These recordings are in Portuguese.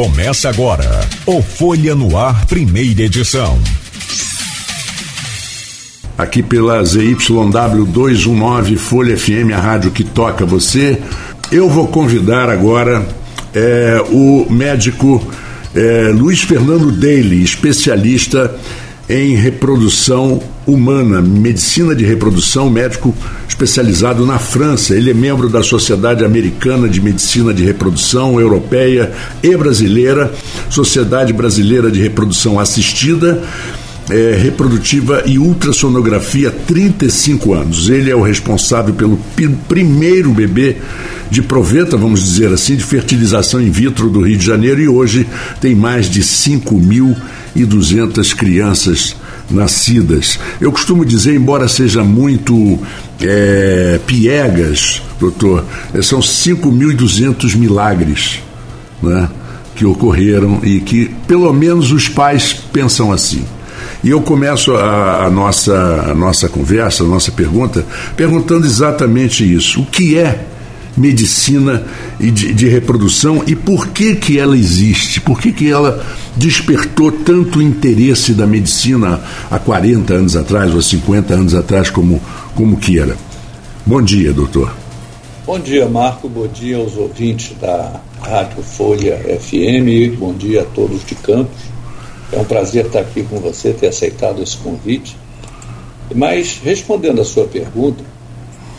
Começa agora o Folha no Ar, primeira edição. Aqui pela ZYW 219 Folha FM, a rádio que toca você. Eu vou convidar agora é, o médico é, Luiz Fernando Daly, especialista em reprodução humana, medicina de reprodução, médico especializado na França. Ele é membro da Sociedade Americana de Medicina de Reprodução Europeia e Brasileira, Sociedade Brasileira de Reprodução Assistida. É, reprodutiva e ultrassonografia há 35 anos. Ele é o responsável pelo primeiro bebê de proveta, vamos dizer assim, de fertilização in vitro do Rio de Janeiro e hoje tem mais de 5.200 crianças nascidas. Eu costumo dizer, embora seja muito é, piegas, doutor, é, são 5.200 milagres né, que ocorreram e que pelo menos os pais pensam assim. E eu começo a, a, nossa, a nossa conversa, a nossa pergunta, perguntando exatamente isso. O que é medicina de, de, reprodução e por que que ela existe? Por que que ela despertou tanto interesse da medicina há 40 anos atrás ou 50 anos atrás, como, como que era? Bom dia, doutor. Bom dia, Marco. Bom dia aos ouvintes da Rádio Folha FM. Bom dia a todos de Campos. É um prazer estar aqui com você, ter aceitado esse convite. Mas, respondendo a sua pergunta,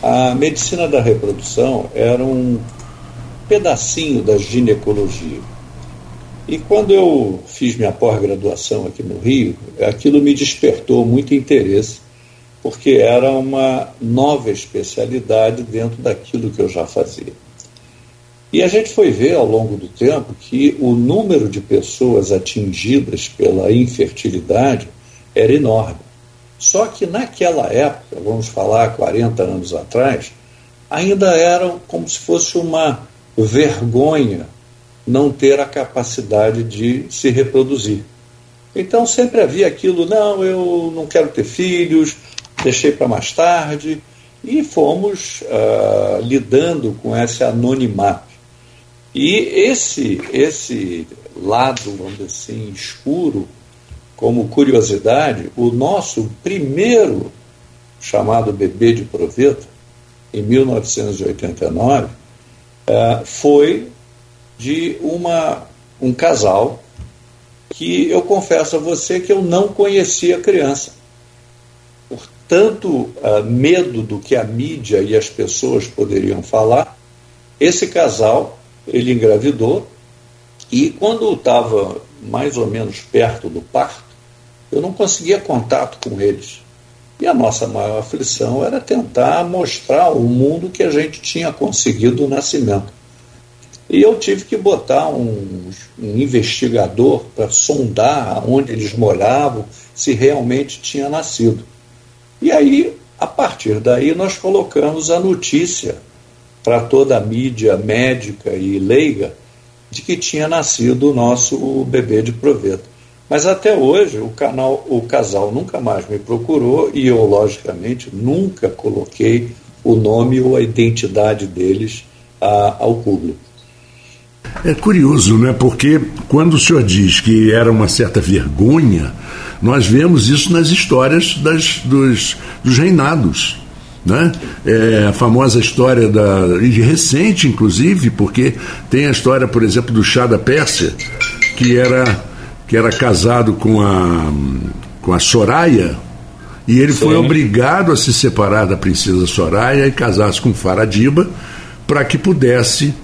a medicina da reprodução era um pedacinho da ginecologia. E quando eu fiz minha pós-graduação aqui no Rio, aquilo me despertou muito interesse, porque era uma nova especialidade dentro daquilo que eu já fazia. E a gente foi ver ao longo do tempo que o número de pessoas atingidas pela infertilidade era enorme. Só que naquela época, vamos falar 40 anos atrás, ainda era como se fosse uma vergonha não ter a capacidade de se reproduzir. Então sempre havia aquilo, não, eu não quero ter filhos, deixei para mais tarde, e fomos uh, lidando com esse anonimato. E esse, esse lado, vamos dizer assim, escuro como curiosidade, o nosso primeiro chamado bebê de proveta, em 1989, eh, foi de uma, um casal que eu confesso a você que eu não conhecia a criança. Por tanto uh, medo do que a mídia e as pessoas poderiam falar, esse casal ele engravidou e quando estava mais ou menos perto do parto, eu não conseguia contato com eles. E a nossa maior aflição era tentar mostrar ao mundo que a gente tinha conseguido o nascimento. E eu tive que botar um, um investigador para sondar onde eles moravam, se realmente tinha nascido. E aí, a partir daí, nós colocamos a notícia para toda a mídia médica e leiga de que tinha nascido o nosso bebê de proveta. Mas até hoje o canal, o casal nunca mais me procurou e eu, logicamente, nunca coloquei o nome ou a identidade deles a, ao público. É curioso, né? Porque quando o senhor diz que era uma certa vergonha, nós vemos isso nas histórias das, dos, dos reinados. Né? É, a famosa história da. e recente, inclusive, porque tem a história, por exemplo, do chá da Pérsia, que era que era casado com a, com a Soraya, e ele Sim. foi obrigado a se separar da princesa Soraya e casar-se com Faradiba para que pudesse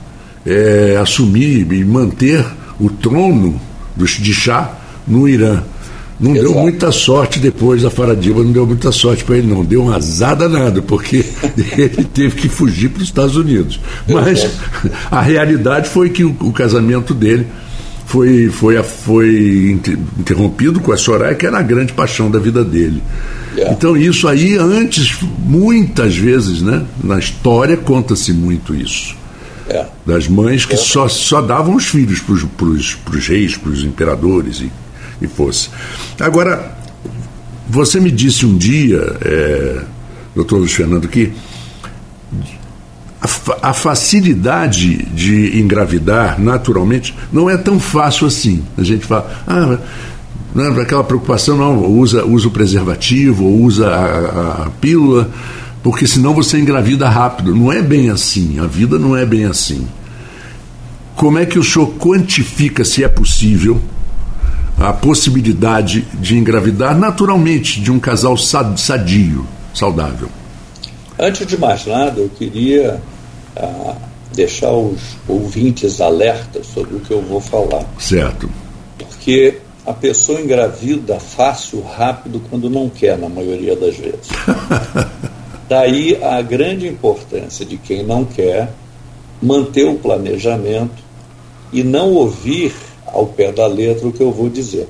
é, assumir e manter o trono de chá no Irã. Não Exato. deu muita sorte depois da Faradiba, não deu muita sorte para ele, não. Deu uma azada nada, porque ele teve que fugir para os Estados Unidos. Mas a realidade foi que o, o casamento dele foi, foi, foi interrompido com a Soraya, que era a grande paixão da vida dele. Yeah. Então, isso aí, antes, muitas vezes, né, na história, conta-se muito isso. Yeah. Das mães que yeah. só, só davam os filhos para os reis, para os imperadores e, e fosse. Agora, você me disse um dia, é, doutor Luiz Fernando, que a facilidade de engravidar naturalmente não é tão fácil assim. A gente fala, ah, não é aquela preocupação, não, usa, usa o preservativo, ou usa a, a, a pílula, porque senão você engravida rápido. Não é bem assim, a vida não é bem assim. Como é que o senhor quantifica, se é possível, a possibilidade de engravidar naturalmente de um casal sadio, saudável? Antes de mais nada, eu queria ah, deixar os ouvintes alertas sobre o que eu vou falar. Certo. Porque a pessoa engravida fácil, rápido, quando não quer, na maioria das vezes. Daí a grande importância de quem não quer manter o planejamento e não ouvir ao pé da letra o que eu vou dizer.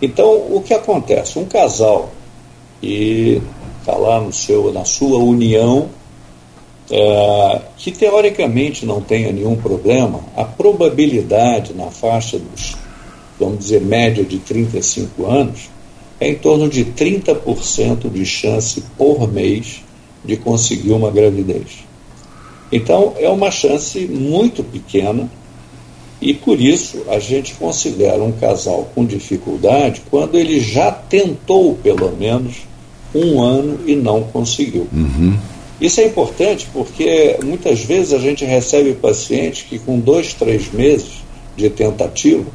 Então, o que acontece? Um casal que está lá no seu, na sua união, é, que teoricamente não tenha nenhum problema, a probabilidade na faixa dos, vamos dizer, média de 35 anos, é em torno de 30% de chance por mês de conseguir uma gravidez. Então, é uma chance muito pequena e por isso a gente considera um casal com dificuldade quando ele já tentou pelo menos um ano e não conseguiu. Uhum. Isso é importante porque muitas vezes a gente recebe pacientes que com dois, três meses de tentativa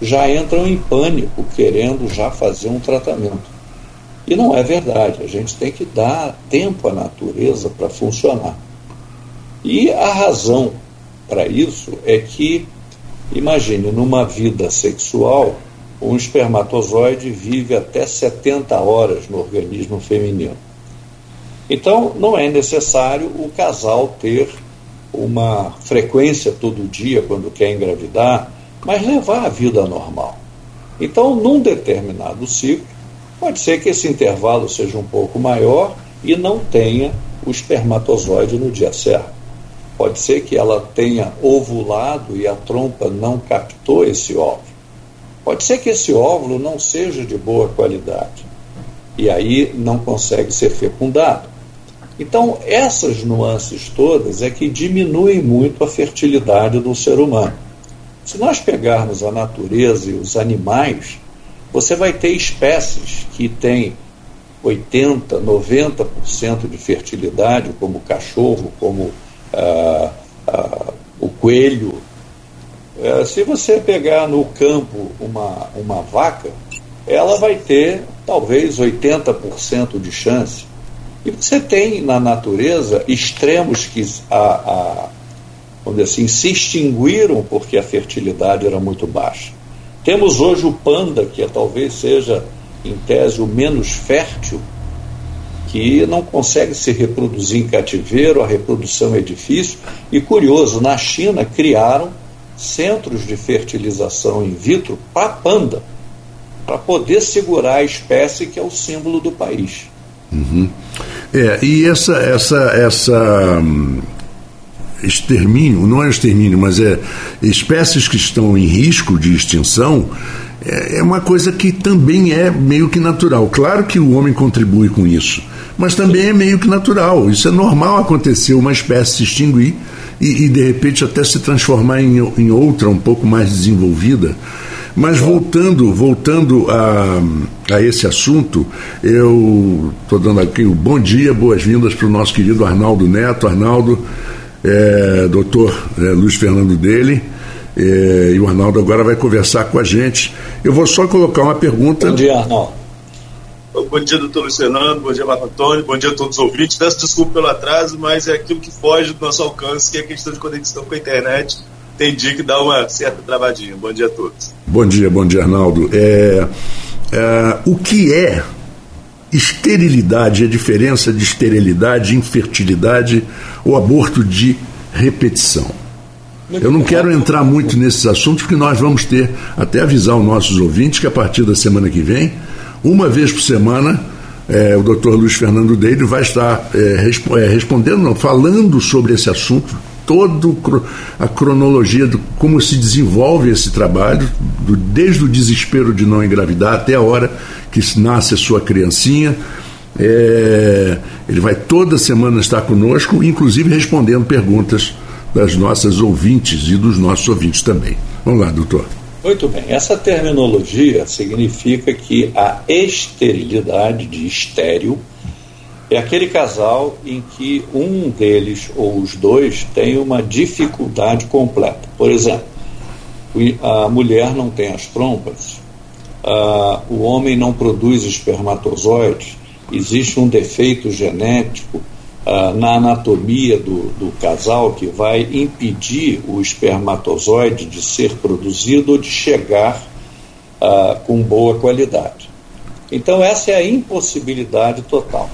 já entram em pânico querendo já fazer um tratamento. E não é verdade, a gente tem que dar tempo à natureza para funcionar. E a razão para isso é que Imagine, numa vida sexual, um espermatozoide vive até 70 horas no organismo feminino. Então, não é necessário o casal ter uma frequência todo dia quando quer engravidar, mas levar a vida normal. Então, num determinado ciclo, pode ser que esse intervalo seja um pouco maior e não tenha o espermatozoide no dia certo. Pode ser que ela tenha ovulado e a trompa não captou esse óvulo. Pode ser que esse óvulo não seja de boa qualidade e aí não consegue ser fecundado. Então, essas nuances todas é que diminuem muito a fertilidade do ser humano. Se nós pegarmos a natureza e os animais, você vai ter espécies que têm 80, 90% de fertilidade, como o cachorro, como ah, ah, o coelho. É, se você pegar no campo uma, uma vaca, ela vai ter talvez 80% de chance. E você tem na natureza extremos que a, a, assim, se extinguiram porque a fertilidade era muito baixa. Temos hoje o panda, que é, talvez seja, em tese, o menos fértil, que não consegue se reproduzir em cativeiro, a reprodução é difícil. E curioso, na China criaram centros de fertilização in vitro para panda, para poder segurar a espécie que é o símbolo do país. Uhum. É, e essa, essa, essa um, extermínio, não é extermínio, mas é espécies que estão em risco de extinção, é, é uma coisa que também é meio que natural. Claro que o homem contribui com isso, mas também é meio que natural. Isso é normal acontecer, uma espécie se extinguir e, e de repente até se transformar em, em outra um pouco mais desenvolvida. Mas voltando, voltando a, a esse assunto, eu estou dando aqui o bom dia, boas-vindas para o nosso querido Arnaldo Neto. Arnaldo, é, doutor é, Luiz Fernando dele, é, e o Arnaldo agora vai conversar com a gente. Eu vou só colocar uma pergunta. Bom dia, Arnaldo. Bom dia, doutor Fernando. Bom dia, Marco Antônio. Bom dia a todos os ouvintes. Peço desculpa pelo atraso, mas é aquilo que foge do nosso alcance, que é a questão de conexão com a internet. Tem dia que dá uma certa travadinha. Bom dia a todos. Bom dia, bom dia, Arnaldo. É, é, o que é esterilidade, a diferença de esterilidade, infertilidade ou aborto de repetição? Eu não quero entrar muito nesses assuntos, porque nós vamos ter, até avisar os nossos ouvintes que a partir da semana que vem uma vez por semana, é, o doutor Luiz Fernando Deire vai estar é, resp é, respondendo, não, falando sobre esse assunto, toda a cronologia de como se desenvolve esse trabalho, do, desde o desespero de não engravidar até a hora que nasce a sua criancinha, ele vai toda semana estar conosco, inclusive respondendo perguntas das nossas ouvintes e dos nossos ouvintes também. Vamos lá, doutor. Muito bem. Essa terminologia significa que a esterilidade de estéreo é aquele casal em que um deles ou os dois tem uma dificuldade completa. Por exemplo, a mulher não tem as trompas, o homem não produz espermatozoides, existe um defeito genético na anatomia do, do casal que vai impedir o espermatozoide de ser produzido ou de chegar com boa qualidade. Então, essa é a impossibilidade total.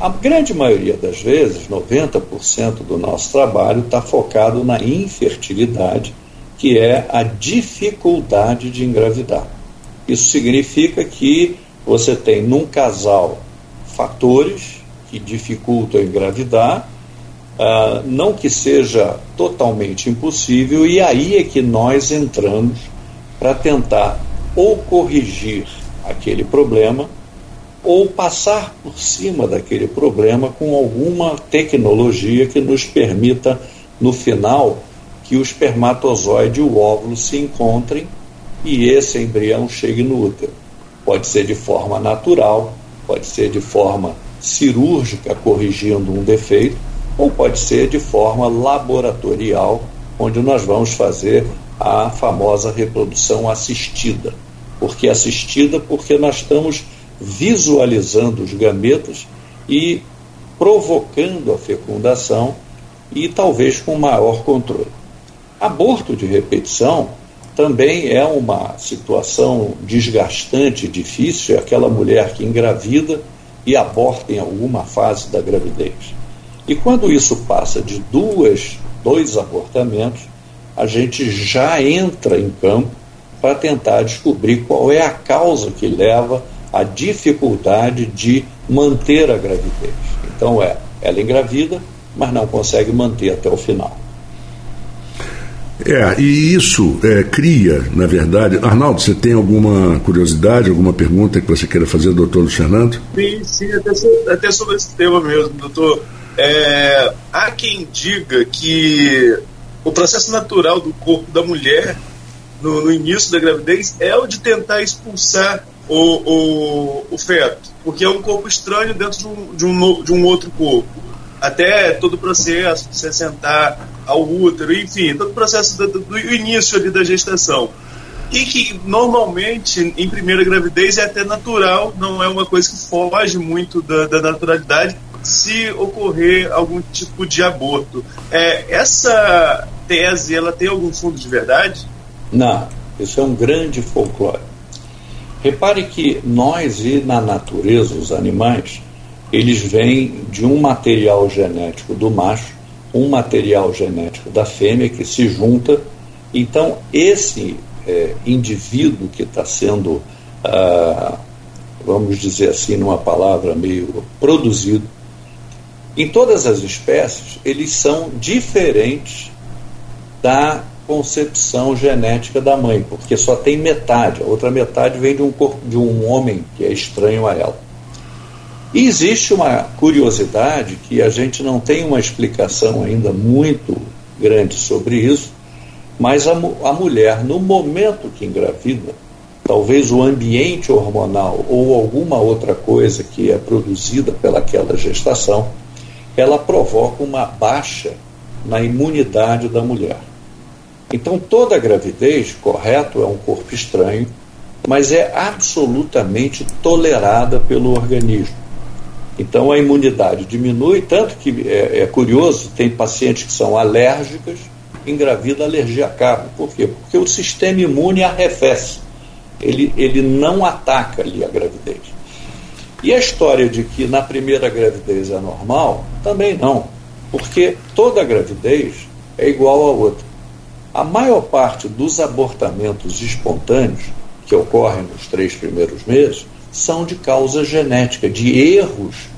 A grande maioria das vezes, 90% do nosso trabalho está focado na infertilidade, que é a dificuldade de engravidar. Isso significa que você tem num casal fatores que dificultam engravidar, uh, não que seja totalmente impossível, e aí é que nós entramos para tentar ou corrigir aquele problema ou passar por cima daquele problema com alguma tecnologia que nos permita, no final, que o espermatozoide e o óvulo se encontrem e esse embrião chegue no útero. Pode ser de forma natural, pode ser de forma cirúrgica, corrigindo um defeito, ou pode ser de forma laboratorial, onde nós vamos fazer a famosa reprodução assistida. Por que assistida? Porque nós estamos visualizando os gametas e provocando a fecundação e talvez com maior controle. Aborto de repetição também é uma situação desgastante, difícil, é aquela mulher que engravida e aborta em alguma fase da gravidez. E quando isso passa de duas, dois abortamentos, a gente já entra em campo para tentar descobrir qual é a causa que leva a dificuldade de manter a gravidez. Então é, ela engravida, mas não consegue manter até o final. É, e isso é, cria, na verdade. Arnaldo, você tem alguma curiosidade, alguma pergunta que você queira fazer, doutor Fernando? Sim, sim, até, até sobre esse tema mesmo, doutor. É, há quem diga que o processo natural do corpo da mulher no, no início da gravidez é o de tentar expulsar o, o, o feto, porque é um corpo estranho dentro de um, de um, de um outro corpo. Até todo o processo de se assentar ao útero, enfim, todo o processo do, do início ali da gestação. E que normalmente em primeira gravidez é até natural, não é uma coisa que foge muito da, da naturalidade se ocorrer algum tipo de aborto. É, essa tese, ela tem algum fundo de verdade? Não, isso é um grande folclore. Repare que nós e na natureza, os animais, eles vêm de um material genético do macho, um material genético da fêmea que se junta. Então, esse é, indivíduo que está sendo, ah, vamos dizer assim, numa palavra meio produzido, em todas as espécies, eles são diferentes da concepção genética da mãe, porque só tem metade, a outra metade vem de um corpo de um homem que é estranho a ela. E existe uma curiosidade que a gente não tem uma explicação ainda muito grande sobre isso, mas a, a mulher, no momento que engravida, talvez o ambiente hormonal ou alguma outra coisa que é produzida pelaquela gestação, ela provoca uma baixa na imunidade da mulher. Então, toda gravidez, correto, é um corpo estranho, mas é absolutamente tolerada pelo organismo. Então, a imunidade diminui, tanto que é, é curioso, tem pacientes que são alérgicas, engravida alergia à carne. Por quê? Porque o sistema imune arrefece, ele, ele não ataca ali a gravidez. E a história de que na primeira gravidez é normal, também não, porque toda gravidez é igual a outra. A maior parte dos abortamentos espontâneos que ocorrem nos três primeiros meses são de causa genética, de erros,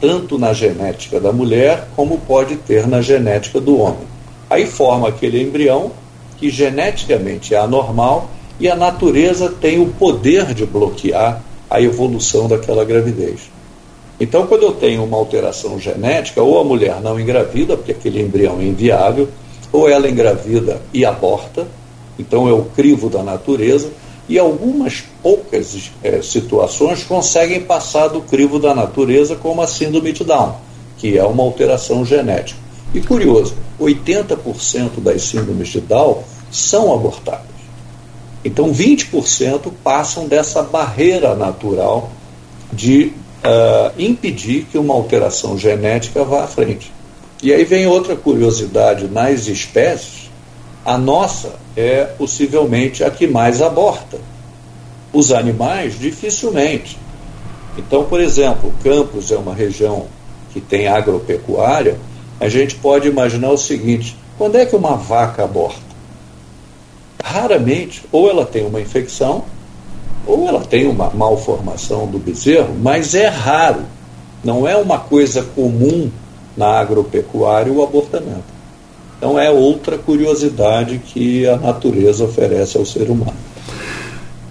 tanto na genética da mulher como pode ter na genética do homem. Aí forma aquele embrião que geneticamente é anormal e a natureza tem o poder de bloquear a evolução daquela gravidez. Então, quando eu tenho uma alteração genética, ou a mulher não engravida, porque aquele embrião é inviável, ou ela engravida e aborta, então é o crivo da natureza, e algumas poucas é, situações conseguem passar do crivo da natureza, como a síndrome de Down, que é uma alteração genética. E curioso, 80% das síndromes de Down são abortadas. Então, 20% passam dessa barreira natural de uh, impedir que uma alteração genética vá à frente. E aí vem outra curiosidade: nas espécies, a nossa é possivelmente a que mais aborta. Os animais, dificilmente. Então, por exemplo, Campos é uma região que tem agropecuária, a gente pode imaginar o seguinte: quando é que uma vaca aborta? Raramente, ou ela tem uma infecção, ou ela tem uma malformação do bezerro, mas é raro. Não é uma coisa comum na agropecuária o abortamento. Então é outra curiosidade que a natureza oferece ao ser humano.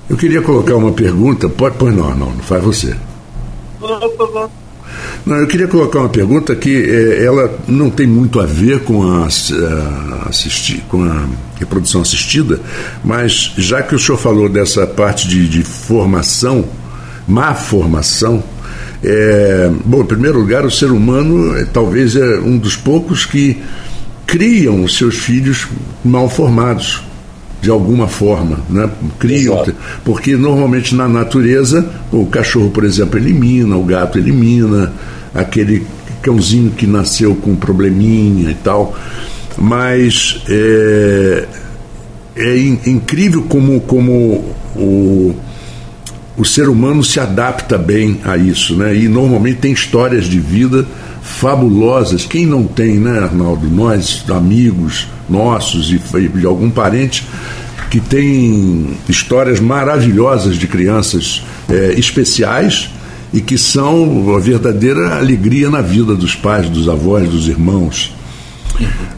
Eu queria colocar uma pergunta, pode, pois não, não, não faz você. Não, eu queria colocar uma pergunta que é, ela não tem muito a ver com a, a, com a reprodução assistida, mas já que o senhor falou dessa parte de, de formação, má formação, é, bom, em primeiro lugar, o ser humano é, talvez é um dos poucos que criam os seus filhos mal formados de alguma forma, né? Criam, Exato. porque normalmente na natureza o cachorro, por exemplo, elimina, o gato elimina, aquele cãozinho que nasceu com um probleminha e tal, mas é, é incrível como, como o, o ser humano se adapta bem a isso, né? E normalmente tem histórias de vida fabulosas. Quem não tem, né, Arnaldo? Nós, amigos nossos e de algum parente que tem histórias maravilhosas de crianças é, especiais e que são a verdadeira alegria na vida dos pais, dos avós, dos irmãos.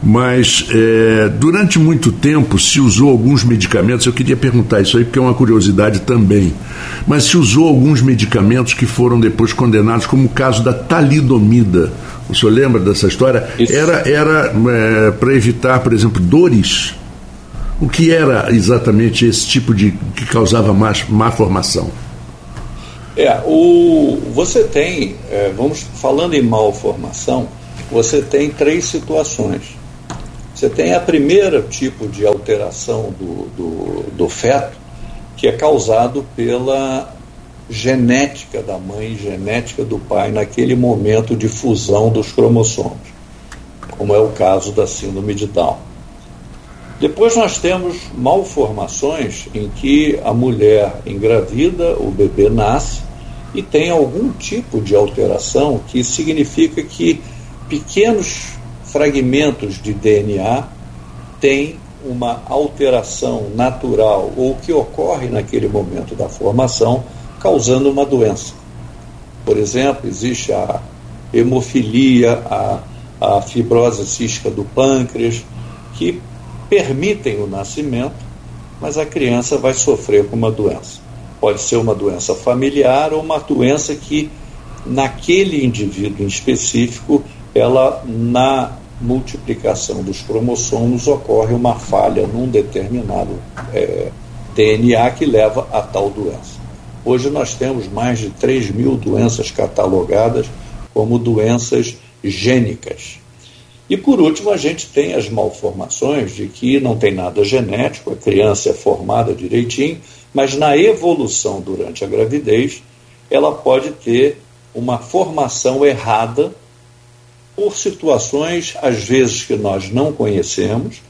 Mas é, durante muito tempo se usou alguns medicamentos, eu queria perguntar isso aí porque é uma curiosidade também, mas se usou alguns medicamentos que foram depois condenados, como o caso da talidomida. O senhor lembra dessa história? Isso. Era, era é, para evitar, por exemplo, dores. O que era exatamente esse tipo de que causava má, má formação? É, o, você tem, é, vamos falando em malformação, você tem três situações. Você tem a primeira tipo de alteração do, do, do feto, que é causado pela genética da mãe, genética do pai, naquele momento de fusão dos cromossomos, como é o caso da síndrome de Down. Depois nós temos malformações em que a mulher engravida, o bebê nasce e tem algum tipo de alteração que significa que pequenos fragmentos de DNA têm uma alteração natural ou que ocorre naquele momento da formação, causando uma doença. Por exemplo, existe a hemofilia, a, a fibrose cística do pâncreas, que permitem o nascimento, mas a criança vai sofrer com uma doença. Pode ser uma doença familiar ou uma doença que, naquele indivíduo em específico, ela na multiplicação dos cromossomos ocorre uma falha num determinado é, DNA que leva a tal doença. Hoje nós temos mais de 3 mil doenças catalogadas como doenças gênicas. E por último, a gente tem as malformações de que não tem nada genético, a criança é formada direitinho, mas na evolução durante a gravidez, ela pode ter uma formação errada por situações, às vezes, que nós não conhecemos,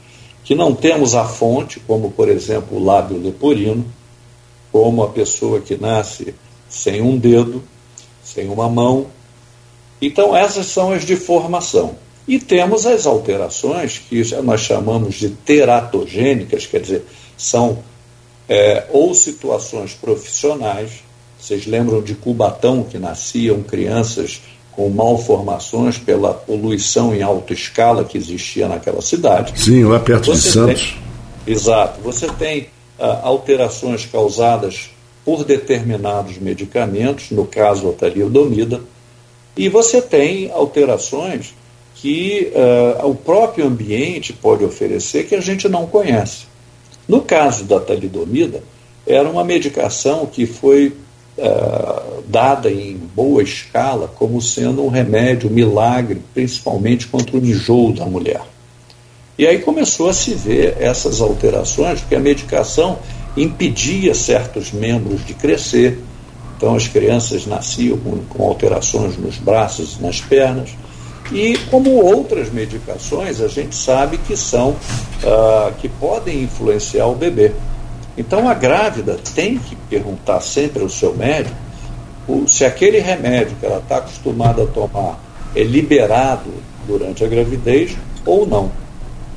que não temos a fonte, como, por exemplo, o lábio leporino, como a pessoa que nasce sem um dedo, sem uma mão. Então, essas são as de formação. E temos as alterações que nós chamamos de teratogênicas, quer dizer, são é, ou situações profissionais. Vocês lembram de Cubatão, que nasciam crianças com malformações pela poluição em alta escala que existia naquela cidade. Sim, lá perto Você de Santos. Tem, exato. Você tem ah, alterações causadas por determinados medicamentos, no caso a talidomida, E você tem alterações que uh, o próprio ambiente pode oferecer que a gente não conhece. No caso da talidomida, era uma medicação que foi uh, dada em boa escala como sendo um remédio, um milagre, principalmente contra o enjoo da mulher. E aí começou a se ver essas alterações, porque a medicação impedia certos membros de crescer. Então as crianças nasciam com, com alterações nos braços e nas pernas. E como outras medicações, a gente sabe que são uh, que podem influenciar o bebê. Então a grávida tem que perguntar sempre ao seu médico se aquele remédio que ela está acostumada a tomar é liberado durante a gravidez ou não.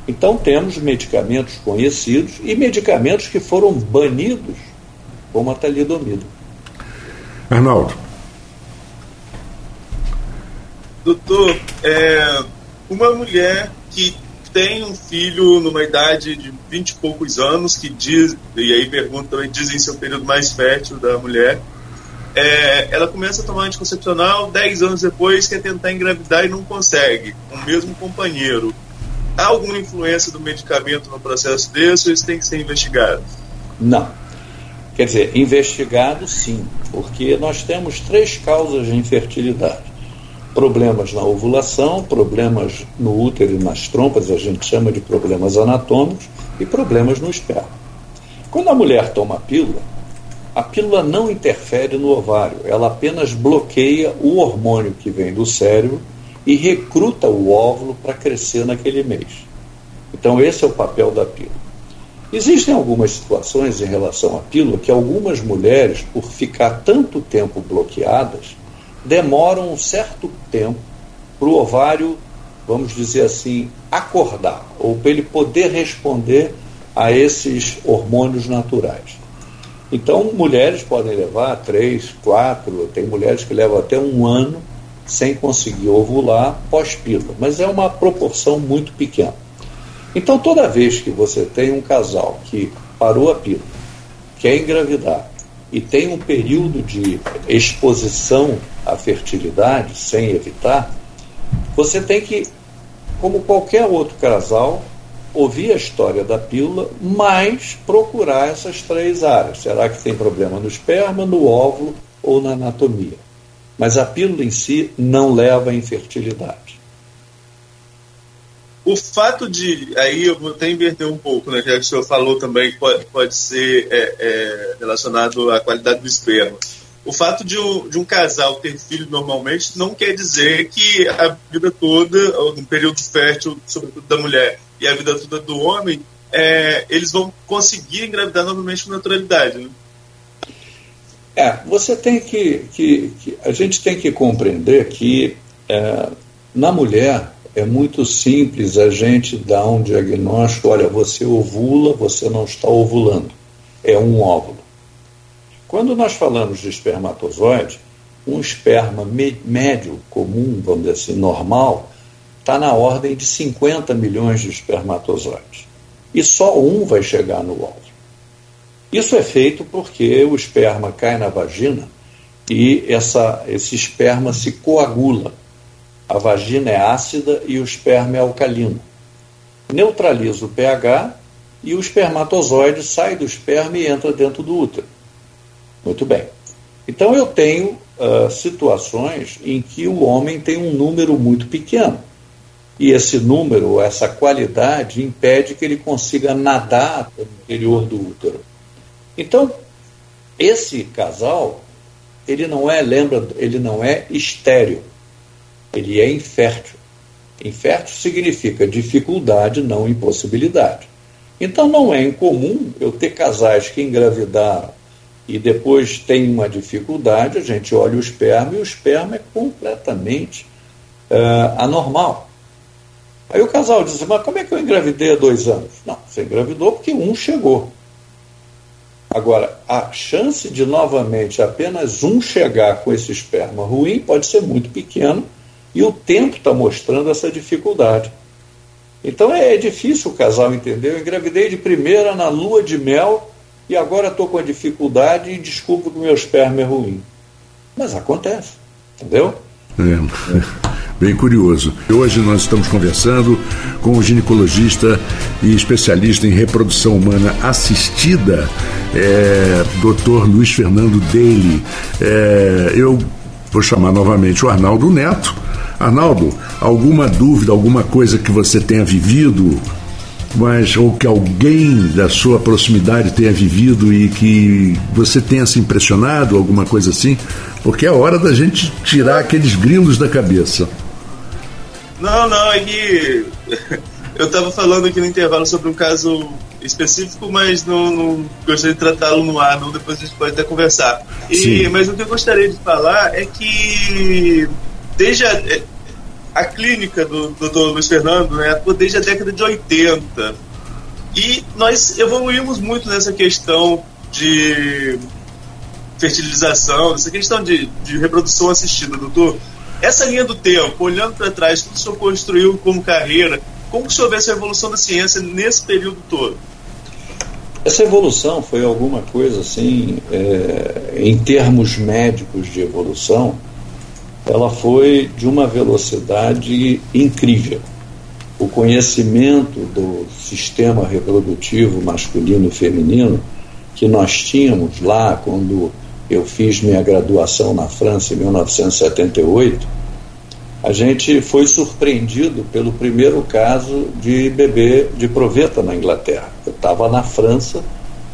Então temos medicamentos conhecidos e medicamentos que foram banidos, como a talidomida. Arnaldo. Doutor, é, uma mulher que tem um filho numa idade de vinte e poucos anos, que diz, e aí pergunta dizem ser o período mais fértil da mulher, é, ela começa a tomar anticoncepcional, dez anos depois quer tentar engravidar e não consegue, com o mesmo companheiro. Há alguma influência do medicamento no processo desse ou isso tem que ser investigado? Não. Quer dizer, investigado sim, porque nós temos três causas de infertilidade problemas na ovulação, problemas no útero e nas trompas, a gente chama de problemas anatômicos, e problemas no esperma. Quando a mulher toma a pílula, a pílula não interfere no ovário, ela apenas bloqueia o hormônio que vem do cérebro e recruta o óvulo para crescer naquele mês. Então, esse é o papel da pílula. Existem algumas situações em relação à pílula que algumas mulheres, por ficar tanto tempo bloqueadas, demoram um certo tempo para o ovário, vamos dizer assim, acordar, ou para ele poder responder a esses hormônios naturais. Então, mulheres podem levar três, quatro, tem mulheres que levam até um ano sem conseguir ovular pós-pílula, mas é uma proporção muito pequena. Então, toda vez que você tem um casal que parou a pílula, quer engravidar e tem um período de exposição à fertilidade sem evitar, você tem que, como qualquer outro casal, ouvir a história da pílula, mas procurar essas três áreas. Será que tem problema no esperma, no óvulo ou na anatomia? Mas a pílula em si não leva à infertilidade. O fato de. Aí eu vou até inverter um pouco, né? Já que o senhor falou também que pode, pode ser é, é, relacionado à qualidade do esperma. O fato de um, de um casal ter filho normalmente não quer dizer que a vida toda, no período fértil, sobretudo da mulher, e a vida toda do homem, é, eles vão conseguir engravidar novamente com naturalidade. Né? É, você tem que, que, que, A gente tem que compreender que é, na mulher é muito simples a gente dar um diagnóstico: olha, você ovula, você não está ovulando. É um óvulo. Quando nós falamos de espermatozoide, um esperma médio, comum, vamos dizer assim, normal, está na ordem de 50 milhões de espermatozoides. E só um vai chegar no óvulo. Isso é feito porque o esperma cai na vagina e essa, esse esperma se coagula a vagina é ácida e o esperma é alcalino. Neutraliza o pH e o espermatozoide sai do esperma e entra dentro do útero. Muito bem. Então eu tenho uh, situações em que o homem tem um número muito pequeno. E esse número, essa qualidade, impede que ele consiga nadar no interior do útero. Então, esse casal, ele não é, lembra, ele não é estéreo ele é infértil. Infértil significa dificuldade, não impossibilidade. Então não é incomum eu ter casais que engravidaram e depois tem uma dificuldade, a gente olha o esperma e o esperma é completamente uh, anormal. Aí o casal diz, mas como é que eu engravidei há dois anos? Não, você engravidou porque um chegou. Agora, a chance de novamente apenas um chegar com esse esperma ruim pode ser muito pequena e o tempo está mostrando essa dificuldade. Então é, é, difícil o casal entender. Eu engravidei de primeira na lua de mel e agora estou com a dificuldade e desculpo que o meu esperma é ruim. Mas acontece, entendeu? É. Bem curioso. Hoje nós estamos conversando com o ginecologista e especialista em reprodução humana assistida, é, Dr. Luiz Fernando Daly. É, eu vou chamar novamente o Arnaldo Neto. Arnaldo, alguma dúvida, alguma coisa que você tenha vivido mas ou que alguém da sua proximidade tenha vivido e que você tenha se impressionado, alguma coisa assim, porque é hora da gente tirar aqueles grilos da cabeça. Não, não, é que eu estava falando aqui no intervalo sobre um caso específico, mas não, não gostaria de tratá-lo no ar, não, depois a gente pode até conversar. E, mas o que eu gostaria de falar é que desde a, a clínica do Dr. Luiz Fernando né, desde a década de 80. E nós evoluímos muito nessa questão de fertilização, nessa questão de, de reprodução assistida, doutor. Essa linha do tempo, olhando para trás, tudo que o senhor construiu como carreira, como que o senhor vê essa evolução da ciência nesse período todo? Essa evolução foi alguma coisa assim, é, em termos médicos de evolução, ela foi de uma velocidade incrível. O conhecimento do sistema reprodutivo masculino e feminino que nós tínhamos lá quando eu fiz minha graduação na França em 1978, a gente foi surpreendido pelo primeiro caso de bebê de proveta na Inglaterra. Eu estava na França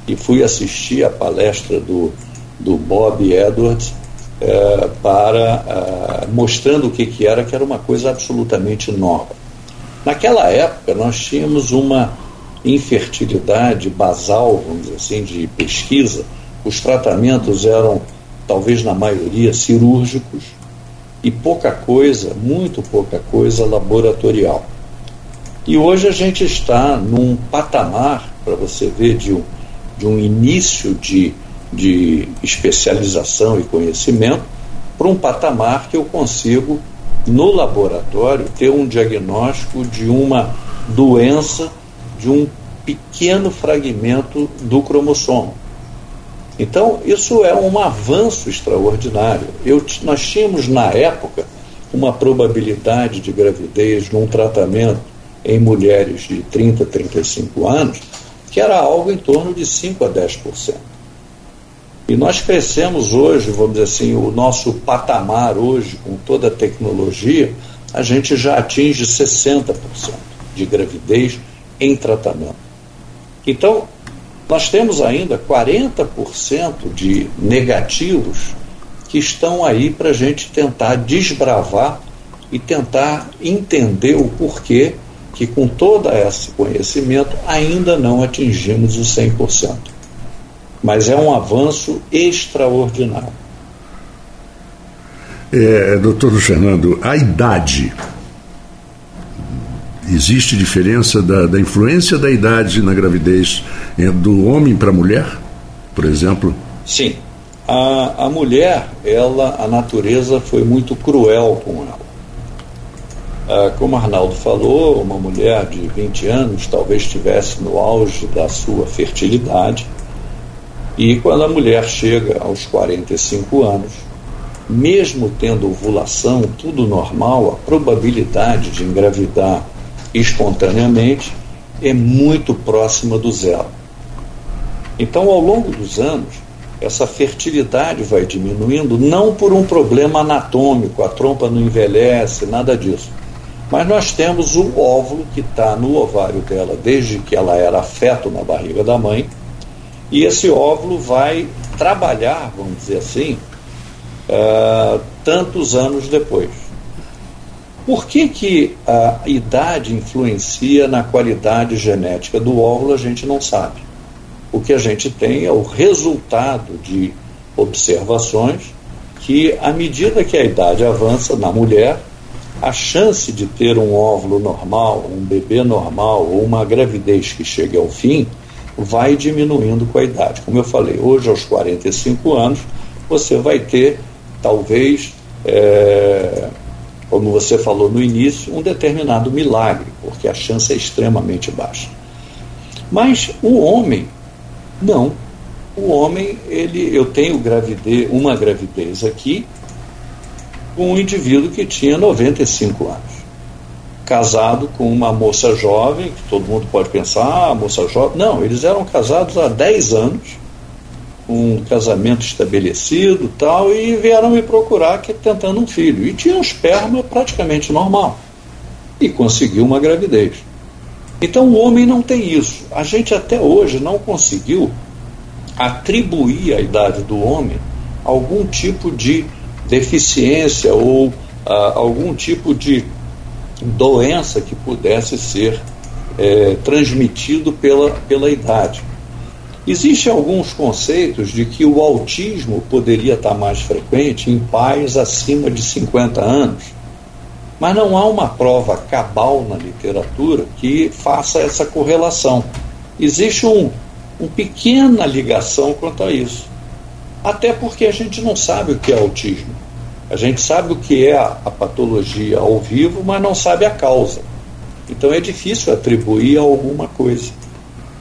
e fui assistir a palestra do, do Bob Edwards é, para é, mostrando o que, que era, que era uma coisa absolutamente nova. Naquela época nós tínhamos uma infertilidade basal, vamos dizer assim, de pesquisa. Os tratamentos eram, talvez na maioria, cirúrgicos e pouca coisa, muito pouca coisa laboratorial. E hoje a gente está num patamar, para você ver, de um, de um início de de especialização e conhecimento para um patamar que eu consigo, no laboratório, ter um diagnóstico de uma doença de um pequeno fragmento do cromossomo. Então, isso é um avanço extraordinário. Eu, nós tínhamos, na época, uma probabilidade de gravidez num tratamento em mulheres de 30, 35 anos, que era algo em torno de 5 a 10%. E nós crescemos hoje, vamos dizer assim, o nosso patamar hoje, com toda a tecnologia, a gente já atinge 60% de gravidez em tratamento. Então, nós temos ainda 40% de negativos que estão aí para a gente tentar desbravar e tentar entender o porquê que, com todo esse conhecimento, ainda não atingimos o 100% mas é um avanço extraordinário. É, doutor Fernando, a idade. Existe diferença da, da influência da idade na gravidez do homem para a mulher, por exemplo? Sim. A, a mulher, ela, a natureza foi muito cruel com ela. Ah, como Arnaldo falou, uma mulher de 20 anos talvez estivesse no auge da sua fertilidade e quando a mulher chega aos 45 anos, mesmo tendo ovulação, tudo normal, a probabilidade de engravidar espontaneamente é muito próxima do zero. Então, ao longo dos anos, essa fertilidade vai diminuindo, não por um problema anatômico, a trompa não envelhece, nada disso. Mas nós temos o óvulo que está no ovário dela desde que ela era feto na barriga da mãe, e esse óvulo vai trabalhar, vamos dizer assim, uh, tantos anos depois. Por que, que a idade influencia na qualidade genética do óvulo, a gente não sabe. O que a gente tem é o resultado de observações que, à medida que a idade avança na mulher, a chance de ter um óvulo normal, um bebê normal ou uma gravidez que chegue ao fim vai diminuindo com a idade. Como eu falei, hoje aos 45 anos, você vai ter, talvez, é, como você falou no início, um determinado milagre, porque a chance é extremamente baixa. Mas o homem, não. O homem, ele, eu tenho gravidez, uma gravidez aqui, com um indivíduo que tinha 95 anos. Casado com uma moça jovem, que todo mundo pode pensar, ah, moça jovem. Não, eles eram casados há 10 anos, um casamento estabelecido tal, e vieram me procurar que, tentando um filho. E tinha um esperma praticamente normal. E conseguiu uma gravidez. Então o homem não tem isso. A gente até hoje não conseguiu atribuir à idade do homem algum tipo de deficiência ou ah, algum tipo de doença que pudesse ser é, transmitido pela, pela idade. Existem alguns conceitos de que o autismo poderia estar mais frequente em pais acima de 50 anos, mas não há uma prova cabal na literatura que faça essa correlação. Existe um, uma pequena ligação quanto a isso. Até porque a gente não sabe o que é autismo. A gente sabe o que é a, a patologia ao vivo, mas não sabe a causa. Então é difícil atribuir alguma coisa.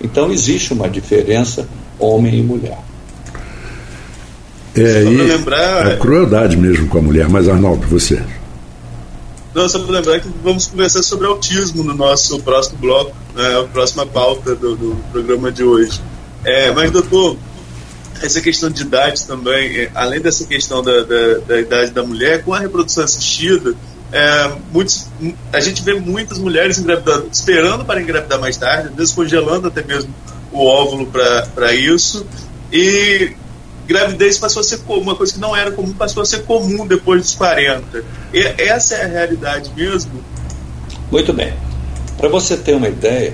Então existe uma diferença homem e mulher. É, e lembrar... é crueldade mesmo com a mulher, mas Arnaldo, você. Não, só para lembrar que vamos conversar sobre autismo no nosso próximo bloco, né, a próxima pauta do, do programa de hoje. É, mas, doutor, essa questão de idade também, é, além dessa questão da, da, da idade da mulher, com a reprodução assistida, é, muitos, a gente vê muitas mulheres engravidando, esperando para engravidar mais tarde, descongelando até mesmo o óvulo para isso, e gravidez passou a ser uma coisa que não era comum, passou a ser comum depois dos 40. E essa é a realidade mesmo? Muito bem. Para você ter uma ideia,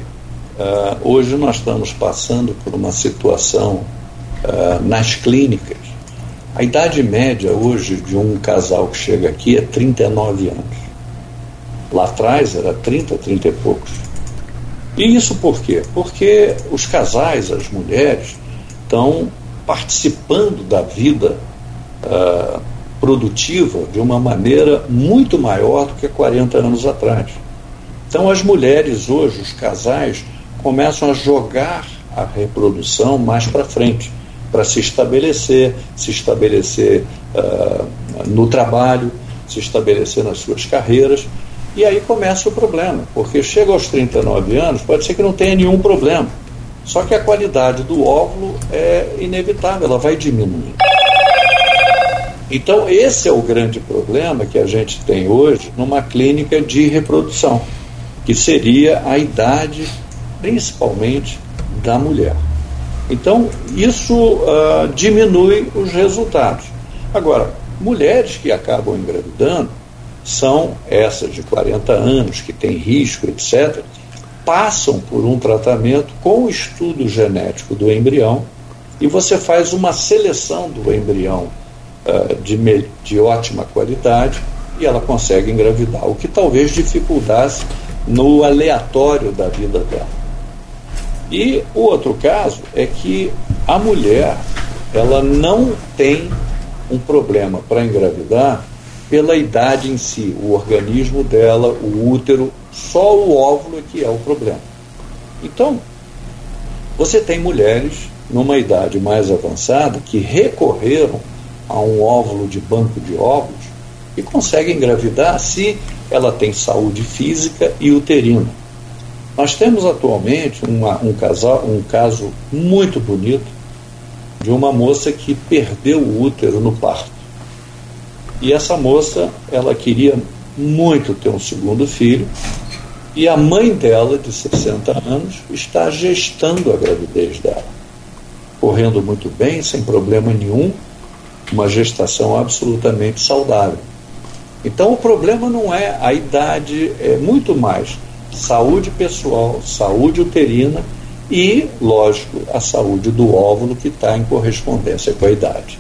uh, hoje nós estamos passando por uma situação uh, nas clínicas. A idade média hoje de um casal que chega aqui é 39 anos. Lá atrás era 30, 30 e poucos. E isso por quê? Porque os casais, as mulheres, estão participando da vida uh, produtiva de uma maneira muito maior do que 40 anos atrás. Então, as mulheres hoje, os casais, começam a jogar a reprodução mais para frente, para se estabelecer, se estabelecer uh, no trabalho, se estabelecer nas suas carreiras. E aí começa o problema, porque chega aos 39 anos, pode ser que não tenha nenhum problema só que a qualidade do óvulo é inevitável, ela vai diminuir. Então, esse é o grande problema que a gente tem hoje numa clínica de reprodução, que seria a idade, principalmente, da mulher. Então, isso uh, diminui os resultados. Agora, mulheres que acabam engravidando são essas de 40 anos, que têm risco, etc., passam por um tratamento com o estudo genético do embrião e você faz uma seleção do embrião uh, de, de ótima qualidade e ela consegue engravidar, o que talvez dificultasse no aleatório da vida dela. E o outro caso é que a mulher ela não tem um problema para engravidar pela idade em si, o organismo dela, o útero, só o óvulo é que é o problema. Então, você tem mulheres numa idade mais avançada que recorreram a um óvulo de banco de óvulos e conseguem engravidar se ela tem saúde física e uterina. Nós temos atualmente uma, um, casal, um caso muito bonito de uma moça que perdeu o útero no parto. E essa moça, ela queria muito ter um segundo filho, e a mãe dela, de 60 anos, está gestando a gravidez dela, correndo muito bem, sem problema nenhum, uma gestação absolutamente saudável. Então o problema não é a idade, é muito mais saúde pessoal, saúde uterina e, lógico, a saúde do óvulo que está em correspondência com a idade.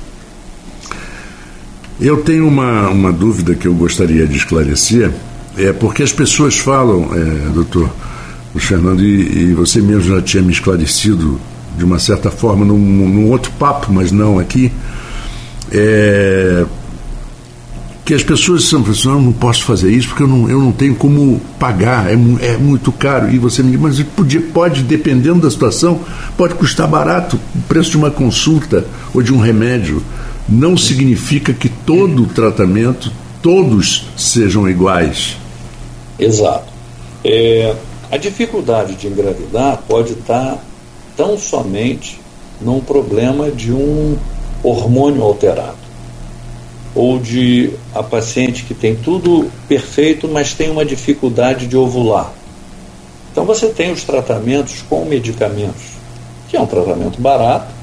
Eu tenho uma, uma dúvida que eu gostaria de esclarecer, é porque as pessoas falam, é, doutor Fernando, e, e, você mesmo já tinha me esclarecido de uma certa forma num, num outro papo, mas não aqui, é, que as pessoas são assim, eu não posso fazer isso porque eu não, eu não tenho como pagar, é, é muito caro. E você me diz, mas podia, pode, dependendo da situação, pode custar barato o preço de uma consulta ou de um remédio não significa que todo o tratamento todos sejam iguais. Exato. É, a dificuldade de engravidar pode estar tão somente num problema de um hormônio alterado ou de a paciente que tem tudo perfeito, mas tem uma dificuldade de ovular. Então você tem os tratamentos com medicamentos, que é um tratamento barato,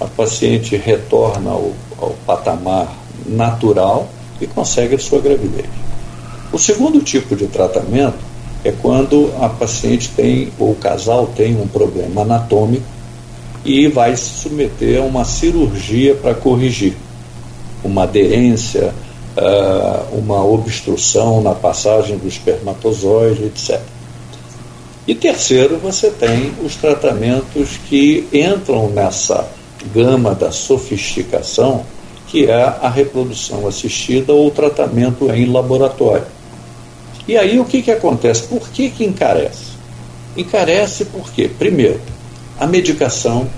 a paciente retorna ao, ao patamar natural e consegue a sua gravidez. O segundo tipo de tratamento é quando a paciente tem, ou o casal tem um problema anatômico e vai se submeter a uma cirurgia para corrigir uma aderência, uh, uma obstrução na passagem do espermatozoide, etc. E terceiro, você tem os tratamentos que entram nessa gama da sofisticação, que é a reprodução assistida ou tratamento em laboratório. E aí o que, que acontece? Por que, que encarece? Encarece porque, primeiro, a medicação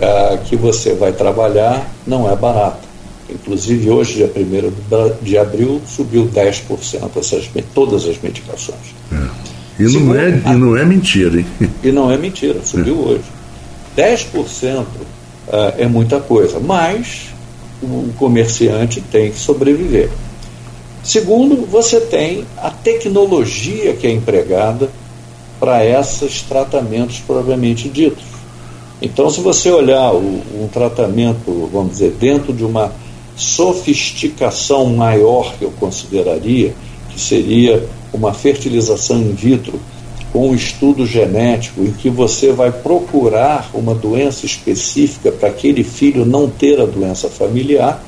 ah, que você vai trabalhar não é barata. Inclusive, hoje, dia 1 de abril, subiu 10% essas, todas as medicações. É. E, não é, e não é mentira, hein? E não é mentira, subiu é. hoje. 10% uh, é muita coisa, mas o comerciante tem que sobreviver. Segundo, você tem a tecnologia que é empregada para esses tratamentos propriamente ditos. Então, se você olhar o, um tratamento, vamos dizer, dentro de uma sofisticação maior que eu consideraria, que seria uma fertilização in vitro com um estudo genético em que você vai procurar uma doença específica para aquele filho não ter a doença familiar,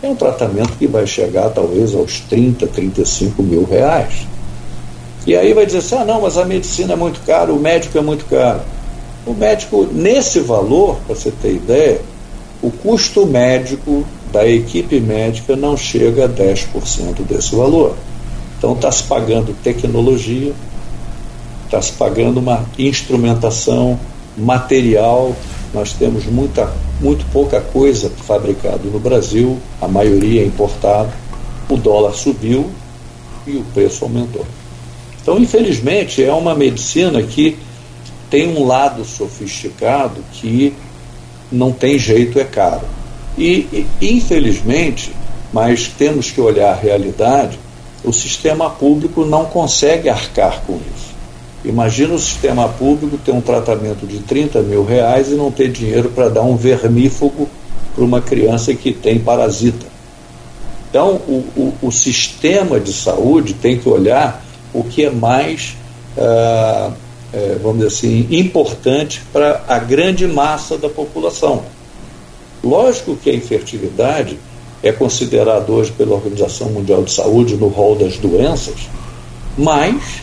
é um tratamento que vai chegar talvez aos 30, 35 mil reais. E aí vai dizer assim: ah, não, mas a medicina é muito cara, o médico é muito caro. O médico, nesse valor, para você ter ideia, o custo médico da equipe médica não chega a 10% desse valor. Então está se pagando tecnologia, está se pagando uma instrumentação, material. Nós temos muita, muito pouca coisa fabricada no Brasil, a maioria é importado. O dólar subiu e o preço aumentou. Então, infelizmente, é uma medicina que tem um lado sofisticado que não tem jeito, é caro. E, infelizmente, mas temos que olhar a realidade, o sistema público não consegue arcar com isso. Imagina o sistema público ter um tratamento de 30 mil reais e não ter dinheiro para dar um vermífugo para uma criança que tem parasita. Então, o, o, o, sistema de saúde tem que olhar o que é mais, ah, é, vamos dizer assim, importante para a grande massa da população. Lógico que a infertilidade é considerada hoje pela Organização Mundial de Saúde no rol das doenças, mas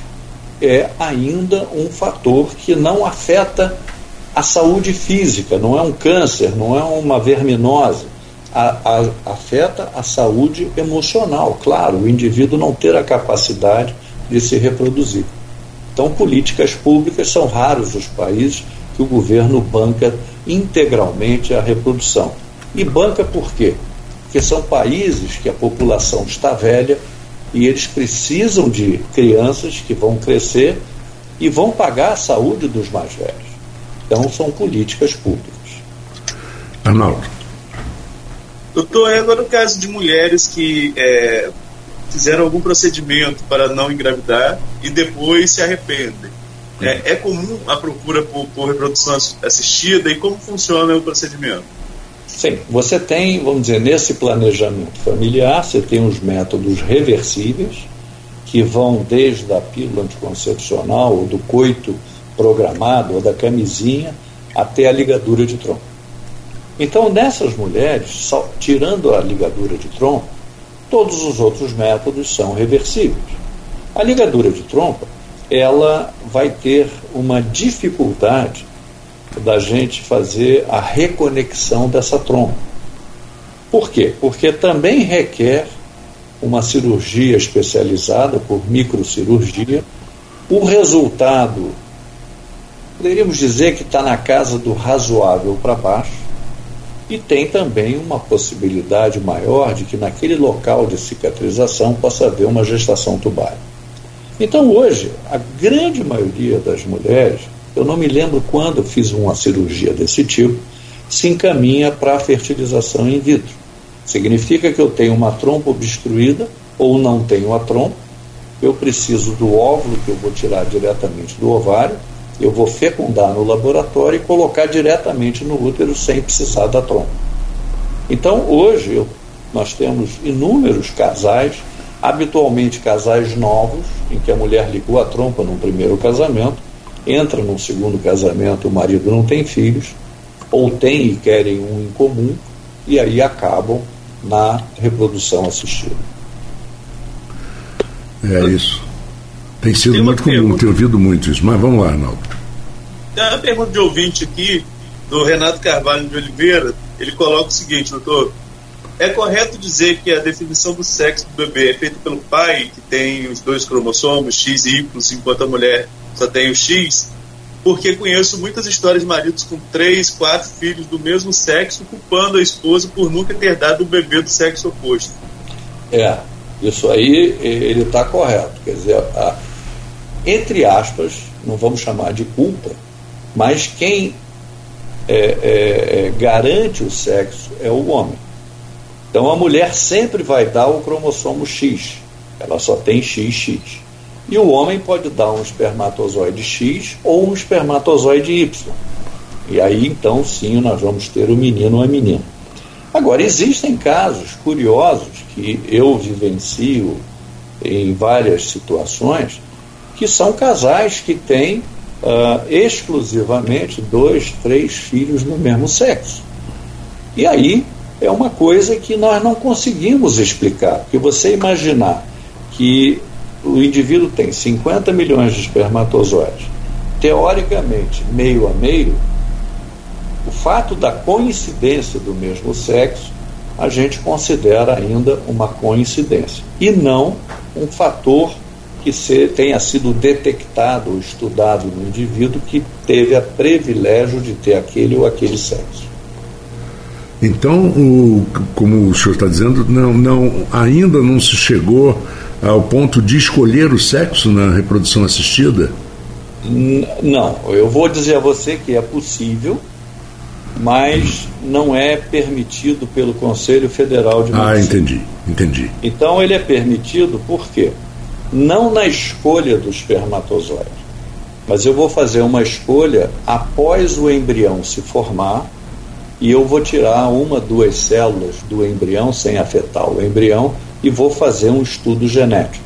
é ainda um fator que não afeta a saúde física, não é um câncer, não é uma verminose, a, a, afeta a saúde emocional, claro, o indivíduo não ter a capacidade de se reproduzir. Então, políticas públicas são raros os países que o governo banca integralmente a reprodução. E banca por quê? Porque são países que a população está velha e eles precisam de crianças que vão crescer e vão pagar a saúde dos mais velhos. Então, são políticas públicas. Arnaldo. Doutor, agora no caso de mulheres que é, fizeram algum procedimento para não engravidar e depois se arrependem. É, é comum a procura por, por reprodução assistida e como funciona o procedimento? Sim, você tem, vamos dizer, nesse planejamento familiar, você tem os métodos reversíveis, que vão desde a pílula anticoncepcional, ou do coito programado, ou da camisinha, até a ligadura de tronco. Então, nessas mulheres, só, tirando a ligadura de tronco, todos os outros métodos são reversíveis. A ligadura de trompa, ela vai ter uma dificuldade da gente fazer a reconexão dessa trompa. Por quê? Porque também requer uma cirurgia especializada por microcirurgia. O resultado, poderíamos dizer que está na casa do razoável para baixo, E tem também uma possibilidade maior de que naquele local de cicatrização possa haver uma gestação tubária. Então, hoje, a grande maioria das mulheres, eu não me lembro quando fiz uma cirurgia desse tipo, se encaminha para a fertilização in vitro. Significa que eu tenho uma trompa obstruída ou não tenho a trompa, eu preciso do óvulo que eu vou tirar diretamente do ovário, eu vou fecundar no laboratório e colocar diretamente no útero sem precisar da trompa. Então, hoje, eu, nós temos inúmeros casais, habitualmente casais novos, em que a mulher ligou a trompa num primeiro casamento, entra num segundo casamento, o marido não tem filhos, ou tem e querem um em comum, e aí acabam na reprodução assistida. É isso. Tem sido Tem muito comum, pergunta. ter ouvido muito isso. Mas vamos lá, Arnaldo. Tem uma pergunta de ouvinte aqui, do Renato Carvalho de Oliveira. Ele coloca o seguinte, doutor. É correto dizer que a definição do sexo do bebê é feita pelo pai, que tem os dois cromossomos, X e Y, enquanto a mulher só tem o X? Porque conheço muitas histórias de maridos com três, quatro filhos do mesmo sexo, culpando a esposa por nunca ter dado o bebê do sexo oposto. É, isso aí ele está correto. Quer dizer, a, entre aspas, não vamos chamar de culpa, mas quem é, é, é, garante o sexo é o homem. Então a mulher sempre vai dar o cromossomo X, ela só tem XX. E o homem pode dar um espermatozoide X ou um espermatozoide Y. E aí então sim nós vamos ter o menino ou a menina. Agora, existem casos curiosos que eu vivencio em várias situações, que são casais que têm uh, exclusivamente dois, três filhos no mesmo sexo. E aí é uma coisa que nós não conseguimos explicar, porque você imaginar que o indivíduo tem 50 milhões de espermatozoides, teoricamente, meio a meio, o fato da coincidência do mesmo sexo a gente considera ainda uma coincidência e não um fator que se, tenha sido detectado ou estudado no indivíduo que teve a privilégio de ter aquele ou aquele sexo. Então, o, como o senhor está dizendo, não, não, ainda não se chegou ao ponto de escolher o sexo na reprodução assistida? Não, eu vou dizer a você que é possível, mas não é permitido pelo Conselho Federal de Medicina. Ah, entendi, entendi. Então ele é permitido por quê? Não na escolha do espermatozoide, mas eu vou fazer uma escolha após o embrião se formar e eu vou tirar uma, duas células do embrião sem afetar o embrião e vou fazer um estudo genético.